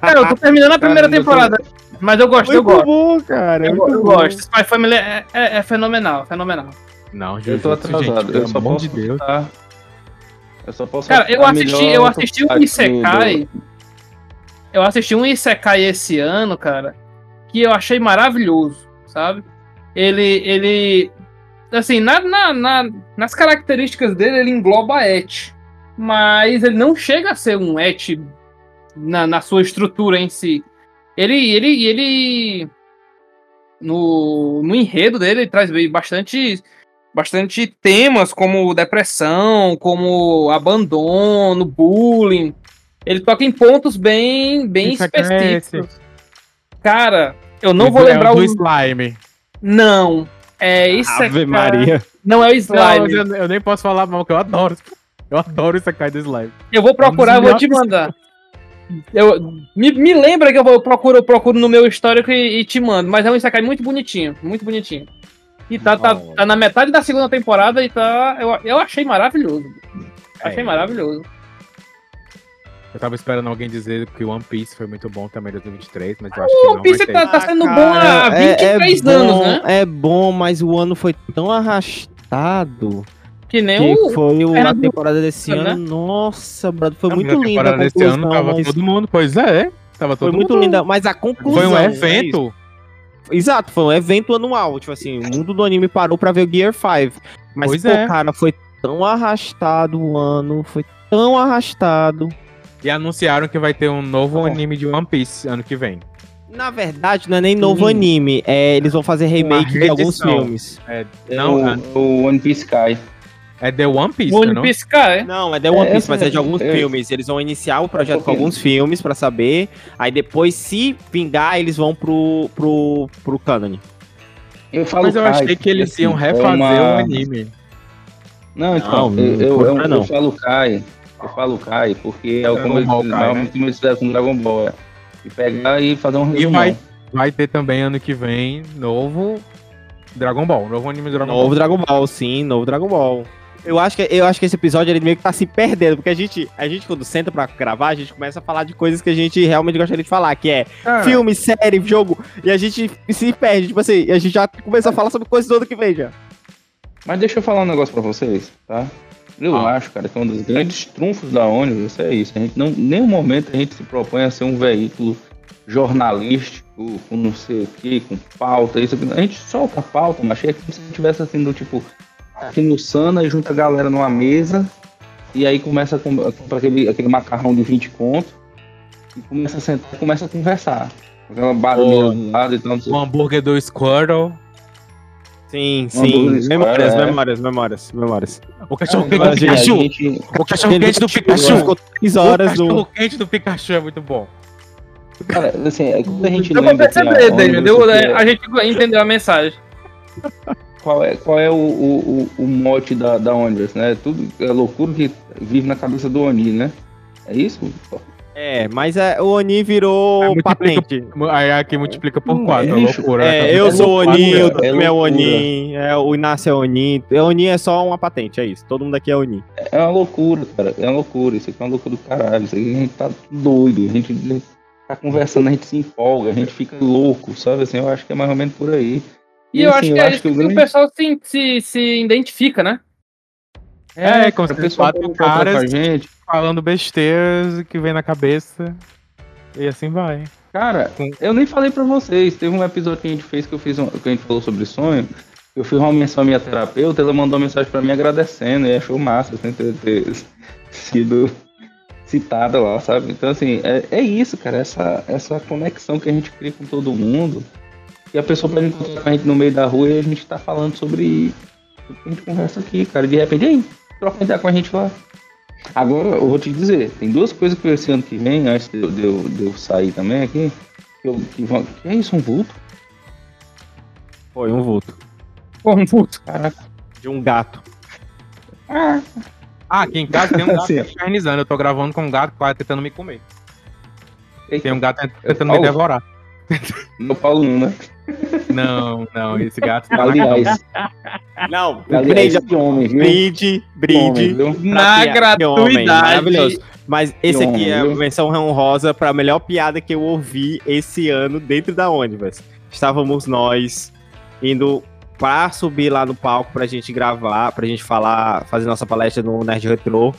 Cara, eu tô terminando a primeira Cara, eu tô- temporada. Mas eu gosto, eu gosto. bom, cara. Eu, muito eu bom. gosto. Spy Family é, é- é fenomenal, fenomenal. Não, Eu tô Jujutsu, atrasado. gente, eu pelo só amor posso de Deus. citar- Eu só posso Cara, eu assisti, eu assisti um parte do- Isekai. Eu assisti um Isekai esse ano, cara, que eu achei maravilhoso, sabe? Ele, ele, assim, na, na- na- nas características dele, ele engloba et, mas ele não chega a ser um et na, na sua estrutura em si. Ele, ele, ele, no, no enredo dele, ele traz bastante bastante temas como depressão, como abandono, bullying. Ele toca em pontos bem, bem Isso aqui é específicos. Cara, eu não vou do- é lembrar do o. slime. Não. É isso Ave Maria. Não é o Não, slime. eu, eu nem posso falar mal, que eu adoro. Eu adoro esse Isekai do slime. Eu vou procurar, eu vou te mandar. Eu, me, me lembra que eu vou- eu procuro, eu procuro no meu histórico e, e te mando. Mas é um Isekai muito bonitinho, muito bonitinho. E tá, tá, tá na metade da segunda temporada e tá. Eu, eu achei maravilhoso. Achei É. maravilhoso. Eu tava esperando alguém dizer que o One Piece foi muito bom também em 2023, mas eu acho que O One Piece tá, tá sendo Ah, bom há cara, é- 23 é anos, bom, né? É bom, mas o ano foi tão arrastado Que nem que o. foi o- a Fernando temporada desse né? ano. Nossa, brother, foi A muito linda a temporada desse ano tava mas todo mundo, pois é. Tava todo foi muito mundo- linda, mas a conclusão... Foi um é isso. evento. Exato, foi um evento anual. Tipo assim, o mundo do anime parou pra ver o Gear 5. Mas, Pois pô, é. cara, foi tão arrastado o ano, foi tão arrastado. E anunciaram que vai ter um novo anime de One Piece ano que vem. Na verdade, não é nem novo Sim. anime, é, eles vão fazer remake de alguns filmes. É, Não, não, o, o One Piece Kai. É The One Piece, One não? Piece, cara. Não, é The One É, Piece, mas é de essa- alguns é- filmes. Eles vão iniciar o projeto com alguns filmes pra saber. Aí depois, se vingar, eles vão pro, pro, pro canon. Eu falo Mas eu Kai, achei que eles assim, iam é refazer uma- o anime. Não, então, Não, eu, não eu, eu, não. eu falo Kai, eu falo Kai, porque é o Dragon como eles, Ball Kai, normalmente né? como eles fizeram com Dragon Ball, é. E pegar e fazer um E resumão. vai, vai ter também ano que vem novo Dragon Ball, novo anime Dragon Novo Ball. Dragon Ball, sim, novo Dragon Ball. Eu acho, que, eu acho que esse episódio ele meio que tá se perdendo, porque a gente, a gente, quando senta pra gravar, a gente começa a falar de coisas que a gente realmente gostaria de falar, que é Cara, filme, série, jogo, e a gente se perde, tipo assim, a gente já começa a falar sobre coisas do ano que vem já. Mas deixa eu falar um negócio pra vocês, tá? Eu Ah. acho, cara, que um dos grandes trunfos da Ônibus é isso. A gente não, em nenhum momento a gente se propõe a ser um veículo jornalístico, com não sei o que, com pauta, isso aqui. A gente solta a pauta, mas é como se a gente tivesse assim, do tipo, aqui no Sana e junta a galera numa mesa, e aí começa a com- a comprar aquele, aquele macarrão de 20 conto, e começa a sentar começa a conversar. Aquela barulheira Pô. do lado e tal, o hambúrguer do Squirtle, Sim, sim, memórias, é. memórias, memórias, memórias. o cachorro Então, quente do assim, a Pikachu, gente- o cachorro quente do Pikachu, Ficou 3 o horas no... cachorro quente do Pikachu é muito bom. Cara, assim, é quando a gente pra lembra que a perceber, entendeu? que é- A gente entendeu a mensagem. qual é, qual é o, o, o, o mote da, da Onivers, né? Tudo é loucura que vive na cabeça do Oni, né? É isso? É, mas é, o Oni virou É, patente. Aí aqui multiplica por 4, é é loucura. É, cara? eu É sou o loucura, Oni, o é é o. Oni, é, o Inácio é o Oni. O Oni é só uma patente, é isso. Todo mundo aqui é Oni. É uma loucura, cara. É uma loucura. Isso aqui é uma loucura do caralho. Isso aqui a gente tá doido. A gente tá conversando, a gente se empolga, a gente fica louco, sabe? Assim, eu acho que é mais ou menos por aí. E eu assim, acho que é isso que, o o grande- pessoal se, se, se identifica, né? É, como se fosse quatro caras gente. falando besteiras que vem na cabeça. E assim vai. Cara, eu nem falei pra vocês. Teve um episódio que a gente fez que eu fiz um, que a gente falou sobre sonho. Eu fiz uma menção à minha terapeuta, ela mandou uma mensagem pra mim agradecendo e achou massa assim, ter, ter sido citada lá, sabe? Então, assim, é, é isso, cara, essa, essa conexão que a gente cria com todo mundo. E a pessoa pode encontrar com a gente no meio da rua e a gente tá falando sobre o que a gente conversa aqui, cara. De repente, aí, troca ideia com a gente lá. Agora, eu vou te dizer, tem duas coisas que esse ano que vem, antes de, eu- de eu, de eu sair também aqui, que, eu, que, vão, que é isso, um vulto? Foi um vulto. Pô, um puto. Caraca. De um gato. Ah, Ah, aqui em casa tem um gato infernizando. Eu tô gravando com um gato quase tentando me comer. eita, Tem um gato tentando Paulo? me devorar. Meu Paulo não, né? Não, não, esse gato tá na Aliás, Não, aliás, brinde, que homem, viu? brinde, Que homem, brinde. viu? Na que homem, gratuidade. Maravilhoso. Mas esse homem, aqui é a viu? menção honrosa pra melhor piada que eu ouvi esse ano dentro da Onivers. Estávamos nós indo pra subir lá no palco pra gente gravar, pra gente falar, fazer nossa palestra no Nerd Retro.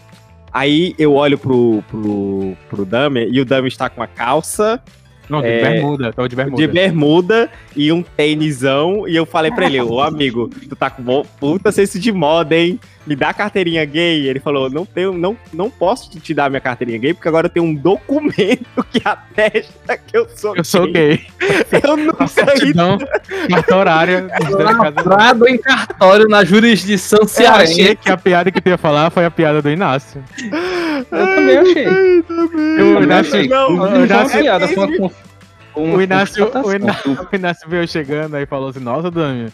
Aí eu olho pro, pro, pro Dami e o Dami está com uma calça Não, de É, bermuda, tô de bermuda. de bermuda e um tênisão. E eu falei pra ele, ô amigo, tu tá com puta senso de moda, hein? Me dá a carteirinha gay. Ele falou, não tenho, não, não posso te dar minha carteirinha gay, porque agora eu tenho um documento que atesta que eu sou Eu sou gay. Eu nunca certidão cartorária. Lavrado em cartório na jurisdição Eu cearense. achei que a piada que tu ia falar foi a piada do Inácio. Eu também achei. Eu, Eu também achei. não, Não, o foi uma Inácio- piada, foi uma, con- foi uma o Inácio, o. Inácio, o Inácio veio chegando aí e falou assim, nossa, Dami,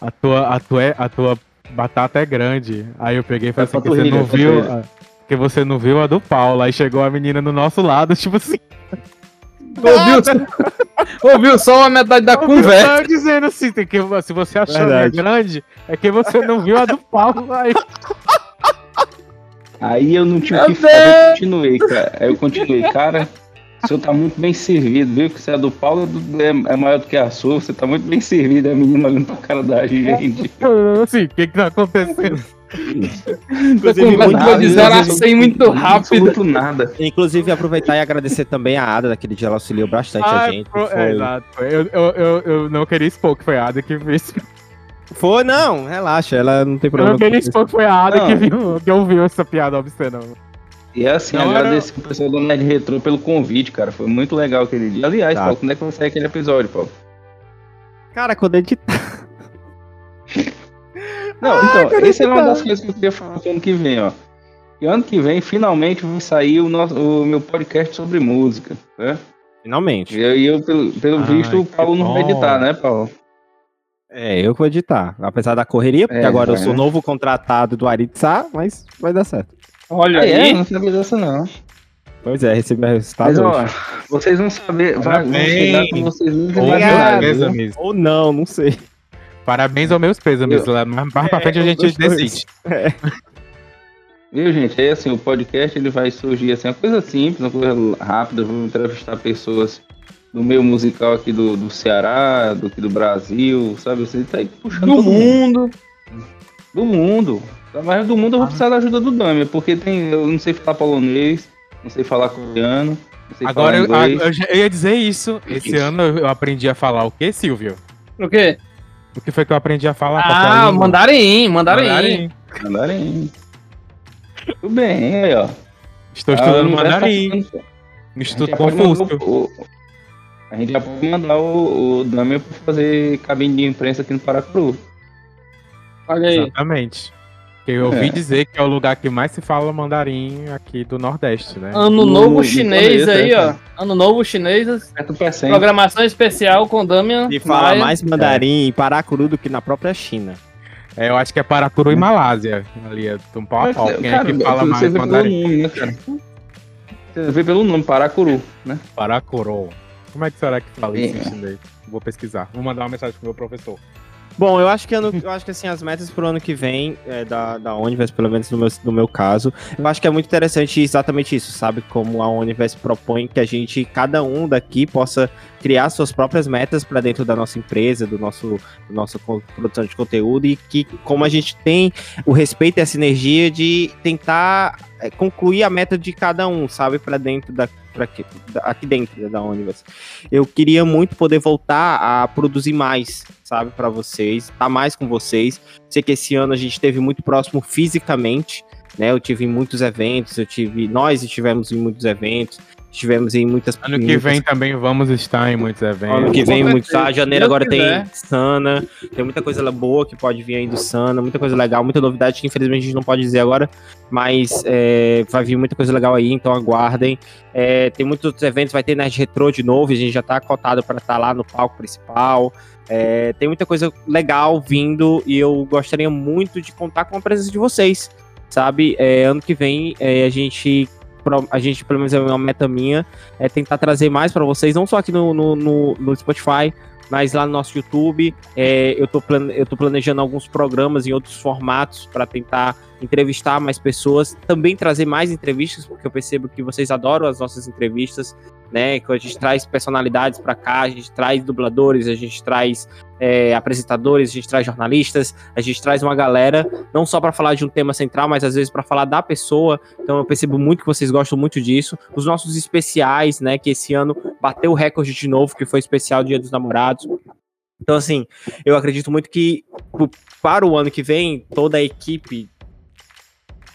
a tua, a tua, a tua batata é grande. Aí eu peguei e falei É assim, que você não viu... panturrilha. a- Que você não viu a do Paulo. Aí chegou a menina no nosso lado, tipo assim, Ouviu, ouviu só a metade da conversa. tava dizendo assim, tem que, se você achou a minha Verdade. grande, é que você não viu a do Paulo. Aí, Aí eu não tinha o que fazer, eu continuei, cara. Aí eu continuei, cara. O senhor tá muito bem servido, viu? Que você é do Paulo, é é, é maior do que a sua, você tá muito bem servido. Aí a menina olhando pra cara da gente. eu, assim, o que que tá acontecendo? Inclusive, muito- Nada, assim muito rápido. Muito nada. Inclusive, aproveitar e agradecer também a Ada, daquele dia ela auxiliou bastante Ah, a gente. pro- Foi, é, exato. Eu, eu, eu, eu não queria expor que foi a Ada que fez. foi, não, relaxa, ela não tem Eu problema. não queria expor que foi a Ada Não. que, viu, que ouviu essa piada obscena. E é assim, Não, agradecer o pessoal do Nerd Retro pelo convite, cara. Foi muito legal aquele dia. Aliás, Tá. Paulo, quando é que vai sair aquele episódio, Paulo? Cara, quando editar. Não, então, essa é uma das coisas que eu queria falar pro ano que vem, ó. E ano que vem, finalmente, vai sair o, nosso, o meu podcast sobre música, né? Finalmente. E aí, eu, pelo, pelo Ai, visto, o Paulo não vai editar, né, Paulo? É, eu que vou editar. Apesar da correria, porque É, agora eu vai, sou né? novo contratado do Aritsá, mas vai dar certo. Olha Ah, é? aí. Não sabia dessa, não. Pois é, recebi o resultado Mas, ó, hoje. vocês vão saber, vai, chegar com vocês mesmos Ou Obrigado. pêsames. Ou não, não sei. Parabéns aos meus pêsames. Eu- lá Mais, pra É, frente a gente dois. decide. Viu, gente? Aí, assim, o podcast ele vai surgir assim, uma coisa simples, uma coisa rápida. Vamos entrevistar pessoas do meio musical aqui do, do Ceará, do, aqui do Brasil, sabe? Você tá aí puxando Do todo mundo. Do mundo. Mas do mundo eu vou precisar da ajuda do Dami, porque tem, eu não sei falar polonês, não sei falar coreano, não sei Agora, eu, falar inglês. eu já- eu ia dizer isso. Esse ano eu aprendi a falar o quê, Silvio? O quê? O que foi que eu aprendi a falar? Ah, mandarim, mandarim. Mandarim. Mandarim. Tudo bem, aí, ó. Estou Ah, estudando vai mandarim no A Instituto gente já pode mandar Confúcio. A gente já pode mandar o, o Dami pra fazer cabine de imprensa aqui no Paracuru. Olha aí. Exatamente. Que eu ouvi É. dizer que é o lugar que mais se fala mandarim aqui do Nordeste, né? Ano No- novo no chinês aí, é, ó. cara. Ano novo chinês. Sempre. Programação especial com Damian. E fala Maia. mais mandarim em Paracuru do que na própria China. É, eu acho que é Paracuru e Malásia. Ali, é um pau a pau. Quem cara, é que fala mais mandarim? nome, né, cara? Você vê pelo nome, Paracuru, né? Paracuru. Como é que será que fala isso em É. chinês? Vou pesquisar. Vou mandar uma mensagem pro meu professor. Bom, eu acho que ano, eu acho que assim, as metas pro ano que vem, é, da, da Universe, pelo menos no meu, no meu caso, eu acho que é muito interessante exatamente isso, sabe? Como a Universe propõe que a gente, cada um daqui, possa criar suas próprias metas para dentro da nossa empresa, do nosso, do nosso co- produção de conteúdo, e que como a gente tem o respeito e a sinergia de tentar é, concluir a meta de cada um, sabe? Para dentro da. Aqui, aqui dentro da Universe eu queria muito poder voltar a produzir mais, sabe, para vocês, estar mais com vocês. Sei que esse ano a gente esteve muito próximo fisicamente, né? Eu tive em muitos eventos, eu tive, nós estivemos em muitos eventos, estivemos em muitas Ano que muitas- vem também vamos estar em muitos eventos. Ano que vem, Com muito certeza, tá? se Janeiro agora quiser. tem Sana, tem muita coisa boa que pode vir aí do Sana, muita coisa legal, muita novidade que infelizmente a gente não pode dizer agora, mas é, vai vir muita coisa legal aí, então aguardem. É, tem muitos outros eventos, vai ter Nerd Retro de novo, a gente já tá cotado para estar lá no palco principal. É, tem muita coisa legal vindo e eu gostaria muito de contar com a presença de vocês, sabe? É, ano que vem é, a gente a gente, pelo menos é uma meta minha, é tentar trazer mais para vocês, não só aqui no, no, no- no Spotify, mas lá no nosso YouTube. É, eu, tô planejando alguns programas em outros formatos para tentar entrevistar mais pessoas, também trazer mais entrevistas, porque eu percebo que vocês adoram as nossas entrevistas, né? Que a gente traz personalidades para cá, a gente traz dubladores, a gente traz é, apresentadores, a gente traz jornalistas, a gente traz uma galera, não só para falar de um tema central, mas às vezes para falar da pessoa. Então eu percebo muito que vocês gostam muito disso. Os nossos especiais, né? Que esse ano bateu o recorde de novo, que foi especial Dia dos Namorados. Então, assim, eu acredito muito que pro- para o ano que vem, toda a equipe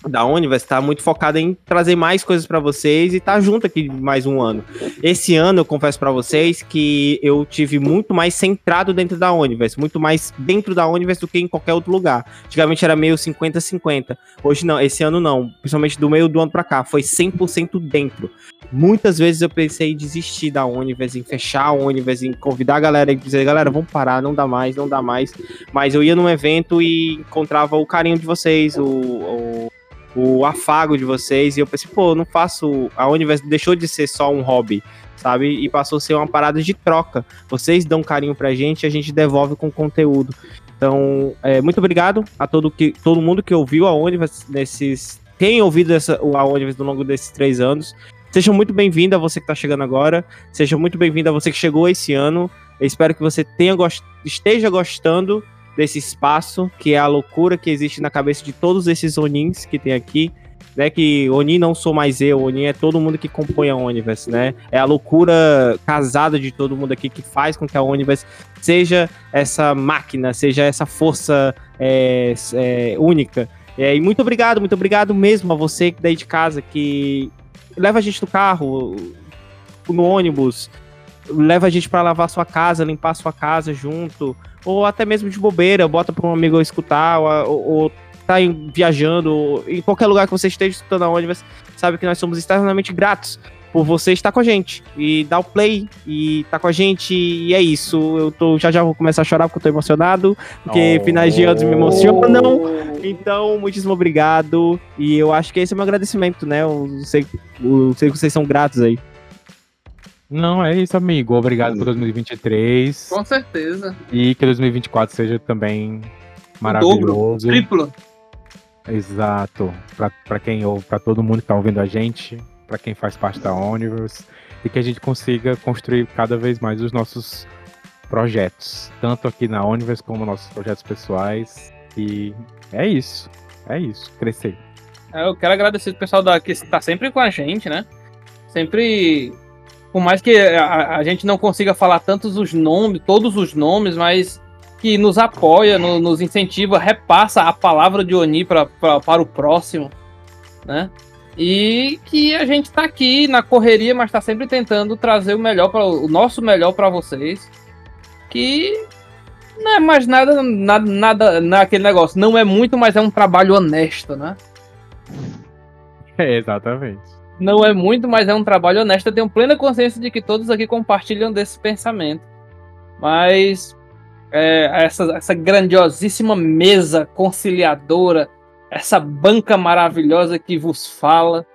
da Universe está muito focada em trazer mais coisas para vocês e tá junto aqui mais um ano. Esse ano, eu confesso para vocês que eu tive muito mais centrado dentro da Universe, muito mais dentro da Universe do que em qualquer outro lugar. Antigamente era meio 50-50. Hoje não, esse ano não. Principalmente do meio do ano para cá, foi 100% dentro. Muitas vezes eu pensei em desistir da Universe, em fechar a Universe, em convidar a galera e dizer, galera, vamos parar, não dá mais, não dá mais. Mas eu ia num evento e encontrava o carinho de vocês, o, o, o afago de vocês, e eu pensei, pô, eu não faço. A Universe deixou de ser só um hobby, sabe? E passou a ser uma parada de troca. Vocês dão carinho pra gente a gente devolve com conteúdo. Então, é, muito obrigado a todo, que, todo mundo que ouviu a Universe nesses. Tem ouvido essa, a Universe ao longo desses três anos. Seja muito bem-vindo a você que está chegando agora. Seja muito bem-vindo a você que chegou esse ano. Eu espero que você tenha gost... esteja gostando desse espaço, que é a loucura que existe na cabeça de todos esses Onins que tem aqui. Né, que Oni não sou mais eu, Oni é todo mundo que compõe a Universe, né? É a loucura casada de todo mundo aqui que faz com que a Universe seja essa máquina, seja essa força é, é, única. É, e muito obrigado, muito obrigado mesmo a você daí de casa que leva a gente no carro, no ônibus, leva a gente para lavar sua casa, limpar sua casa junto, ou até mesmo de bobeira, bota para um amigo escutar, ou, ou, tá em- viajando, ou em qualquer lugar que você esteja escutando a Onivers, sabe que nós somos extremamente gratos por você estar com a gente e dar o play e tá com a gente e é isso. Eu tô já já vou começar a chorar porque eu tô emocionado, porque Oh. finais de anos me emocionam. Então, muitíssimo obrigado. E eu acho que esse é o meu agradecimento, né? Eu sei, eu sei que vocês são gratos aí. Não, é isso, amigo. Obrigado por 2023. Com certeza. E que 2024 seja também dobro, maravilhoso. Triplo. Exato. Pra, pra quem ouve, pra todo mundo que tá ouvindo a gente, pra quem faz parte da Universe, e que a gente consiga construir cada vez mais os nossos projetos, tanto aqui na Universe como nossos projetos pessoais. E é isso. É isso. Crescer. Eu quero agradecer o pessoal da, que está sempre com a gente, né? Sempre. Por mais que a, a gente não consiga falar tantos os nomes, todos os nomes, mas que nos apoia, no- nos incentiva, repassa a palavra de Oni pra, pra- para o próximo, né? E que a gente tá aqui na correria, mas tá sempre tentando trazer o melhor para o nosso melhor para vocês. Que não é mais nada, nada, nada naquele negócio. Não é muito, mas é um trabalho honesto, né? É, exatamente. Não é muito, mas é um trabalho honesto. Eu tenho plena consciência de que todos aqui compartilham desse pensamento. Mas é, essa, essa grandiosíssima mesa conciliadora, essa banca maravilhosa que vos fala,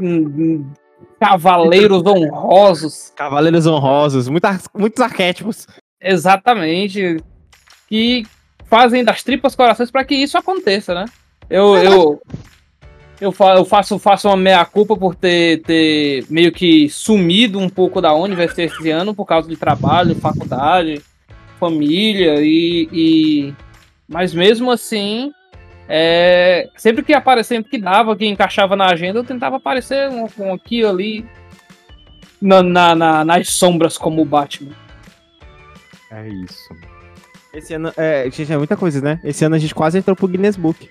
hum, hum, cavaleiros honrosos, Cavaleiros honrosos, muitas, muitos arquétipos. exatamente, que fazem das tripas corações para que isso aconteça, né? Eu, eu, eu, fa- eu faço, faço uma meia-culpa por ter, ter meio que sumido um pouco da universidade esse ano por causa de trabalho, faculdade, família e. e- Mas mesmo assim, é, sempre que aparecia, sempre que dava, que encaixava na agenda, eu tentava aparecer um, um aqui ali. na- na- na- nas sombras como o Batman. É isso. Esse ano, é, gente, é muita coisa, né? Esse ano a gente quase entrou pro Guinness Book.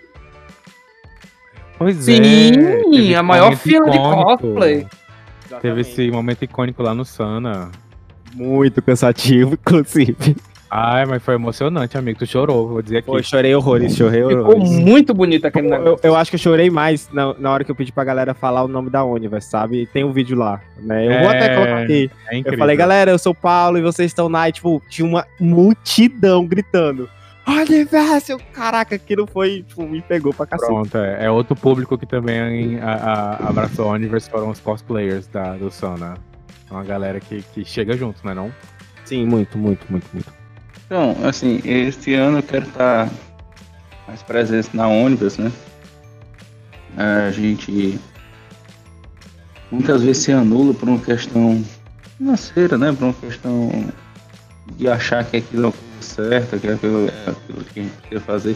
Pois Sim, é. a maior fila de cosplay. Teve esse momento icônico lá no Sana. Muito cansativo, inclusive. Ai, mas foi emocionante, amigo. Tu chorou, vou dizer aqui. Pô, eu chorei horrores, chorei Ficou horrores. muito bonito aquele Eu, negócio. eu acho que eu chorei mais na, na hora que eu pedi pra galera falar o nome da Universe, sabe? E tem um vídeo lá, né? Eu vou É, até colocar aqui. É. Eu falei, galera, eu sou o Paulo e vocês estão lá. E, tipo, tinha uma multidão gritando. Universo! Caraca, aquilo foi, tipo, me pegou pra cacete. Pronto, é, é outro público que também a, a, abraçou a Universe foram os cosplayers da, do Sana. Uma galera que, que chega junto, né não? Sim, muito, muito, muito, muito. Então, assim, esse ano eu quero estar mais presente na Ônibus, né? A gente muitas vezes se anula por uma questão financeira, né? Por uma questão de achar que aquilo é certa, que aquilo é aquilo que a gente precisa fazer.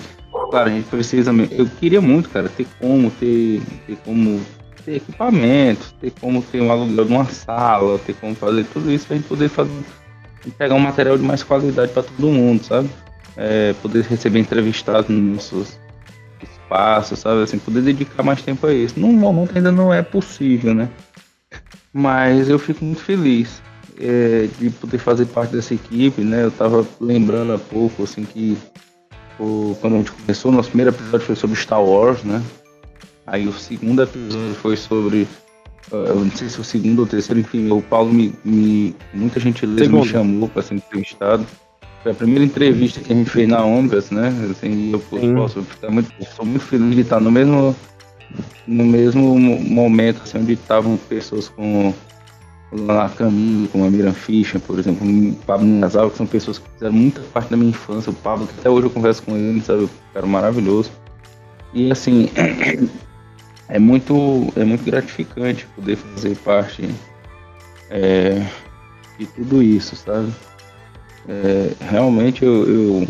Claro, a gente precisa mesmo. Eu queria muito, cara, ter como, ter, ter como ter equipamento, ter como ter um aluguel de uma sala, ter como fazer tudo isso pra gente poder fazer pegar um material de mais qualidade para todo mundo, sabe? É, poder receber entrevistados nos nossos espaços, sabe? Assim, poder dedicar mais tempo a isso. No momento ainda não é possível, né? Mas eu fico muito feliz é, de poder fazer parte dessa equipe, né? Eu tava lembrando há pouco, assim, que o- quando a gente começou, o nosso primeiro episódio foi sobre Star Wars, né? Aí o segundo episódio foi sobre Uh, eu não sei se o segundo ou terceiro, enfim, o Paulo me, me muita gentileza Segundo. me chamou para ser entrevistado. Foi a primeira entrevista que a gente fez na Ondas, né? Assim, eu posso ficar muito, sou muito feliz de estar no mesmo no mesmo mo- momento assim, onde estavam pessoas como o Lana Camilo, como a Miriam Fischer, por exemplo, o Pablo Nasal, que são pessoas que fizeram muita parte da minha infância. O Pablo, que até hoje eu converso com ele, sabe? Um cara maravilhoso. E assim, é muito, é muito gratificante poder fazer parte é, de tudo isso, sabe? É, realmente eu, eu,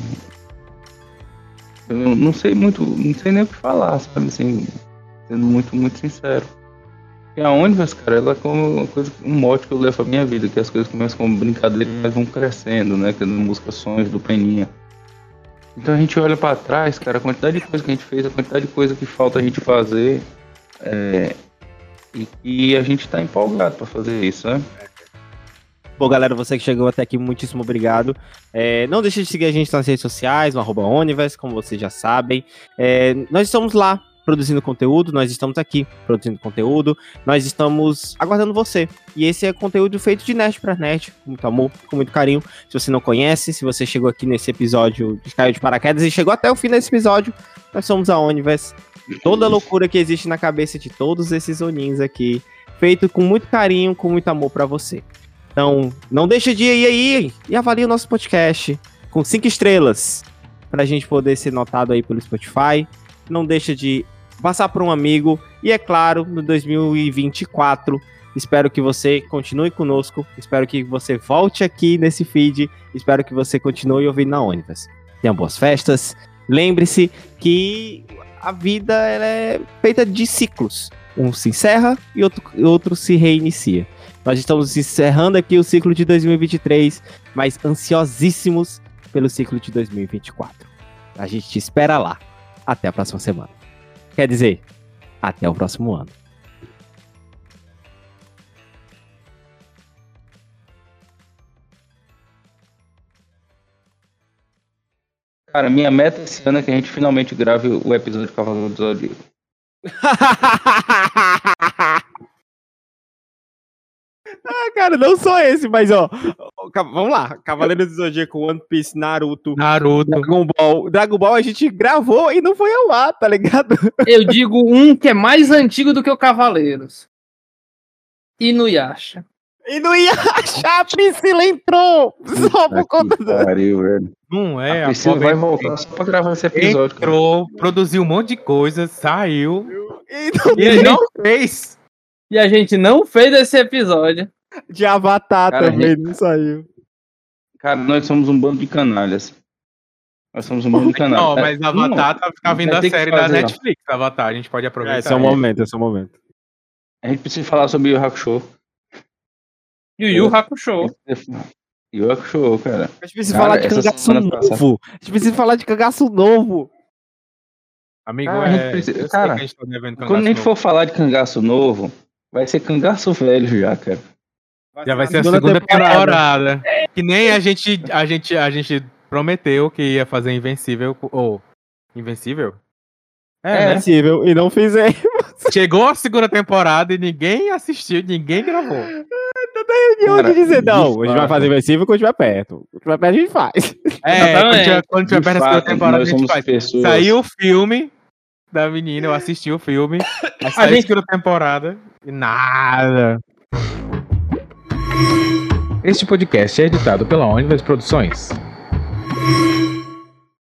eu não sei muito, não sei nem o que falar, sabe? Assim, sendo muito, muito sincero. E a Onivas, cara, ela é como uma coisa, um mote que eu levo pra minha vida, que as coisas começam como brincadeira mas vão crescendo, né? Que é música Sonhos do Peninha. Então a gente olha pra trás, cara, a quantidade de coisa que a gente fez, a quantidade de coisa que falta a gente fazer, é, e, e a gente tá empolgado pra fazer isso, né? Pô, galera, você que chegou até aqui, muitíssimo obrigado. É, não deixe de seguir a gente nas redes sociais, no arroba como vocês já sabem. É, nós estamos lá produzindo conteúdo, nós estamos aqui produzindo conteúdo, nós estamos aguardando você. E esse é conteúdo feito de nerd pra nerd, com muito amor, com muito carinho. Se você não conhece, se você chegou aqui nesse episódio, caiu de paraquedas e chegou até o fim desse episódio, nós somos a Onivers. Toda a loucura que existe na cabeça de todos esses Onins aqui, feito com muito carinho, com muito amor pra você. Então, não deixa de ir aí e avalie o nosso podcast com cinco estrelas pra gente poder ser notado aí pelo Spotify. Não deixa de passar para um amigo e é claro, no 2024, espero que você continue conosco, espero que você volte aqui nesse feed, espero que você continue ouvindo na Onivas. Tenha boas festas. Lembre-se que a vida é feita de ciclos. Um se encerra e outro, outro se reinicia. Nós estamos encerrando aqui o ciclo de 2023, mas ansiosíssimos pelo ciclo de 2024. A gente te espera lá. Até a próxima semana. Quer dizer, até o próximo ano. Cara, minha meta esse ano é que a gente finalmente grave o episódio de Cavaleiro do Zodíaco. ah, cara, não só esse, mas ó, vamos lá, Cavaleiro do Zodíaco, One Piece, Naruto, Naruto. Dragon Ball, Dragon Ball a gente gravou e não foi ao ar, tá ligado? Eu digo um que é mais antigo do que o Cavaleiros. Inuyasha. E achar, a Priscila entrou só por conta do... Pariu, velho. Não é, a a Priscila pobre vai voltar só pra gravar esse episódio. cara. entrou, produziu um monte de coisa, saiu E não e ele não fez. E a gente não fez esse episódio. de Avatar Cara, também, gente- não saiu. Cara, nós somos um bando de canalhas. Nós somos um bando de canalhas. Não, mas Avatar tá, tá vindo vai a série da. Netflix, Avatar, a gente pode aproveitar. esse é o momento, esse é o momento. A gente precisa falar sobre o Hakusho. Yu Yu Hakusho. O Hakusho, cara. A gente precisa Cara, falar de cangaço novo. A gente precisa falar de cangaço novo. Amigo, Cara, a gente é, precisa- cara, a gente tá Quando a gente for falar de cangaço novo, vai ser cangaço velho já, cara. novo. já vai ser a segunda temporada. Que nem a gente, a gente, a gente prometeu que ia fazer Invencível, ou Invencível? É, É? Possível, e não fizemos. Chegou a segunda temporada e ninguém assistiu, ninguém gravou. E Cara, onde dizer, não, de a gente vai fazer invencível quando estiver perto. Quando estiver perto, a gente faz. É, quando tiver, quando tiver De perto da segunda temporada, a gente faz. pessoas. Saiu o filme da menina, eu assisti o filme. A gente- segunda temporada e nada. Este podcast é editado pela Onivers Produções.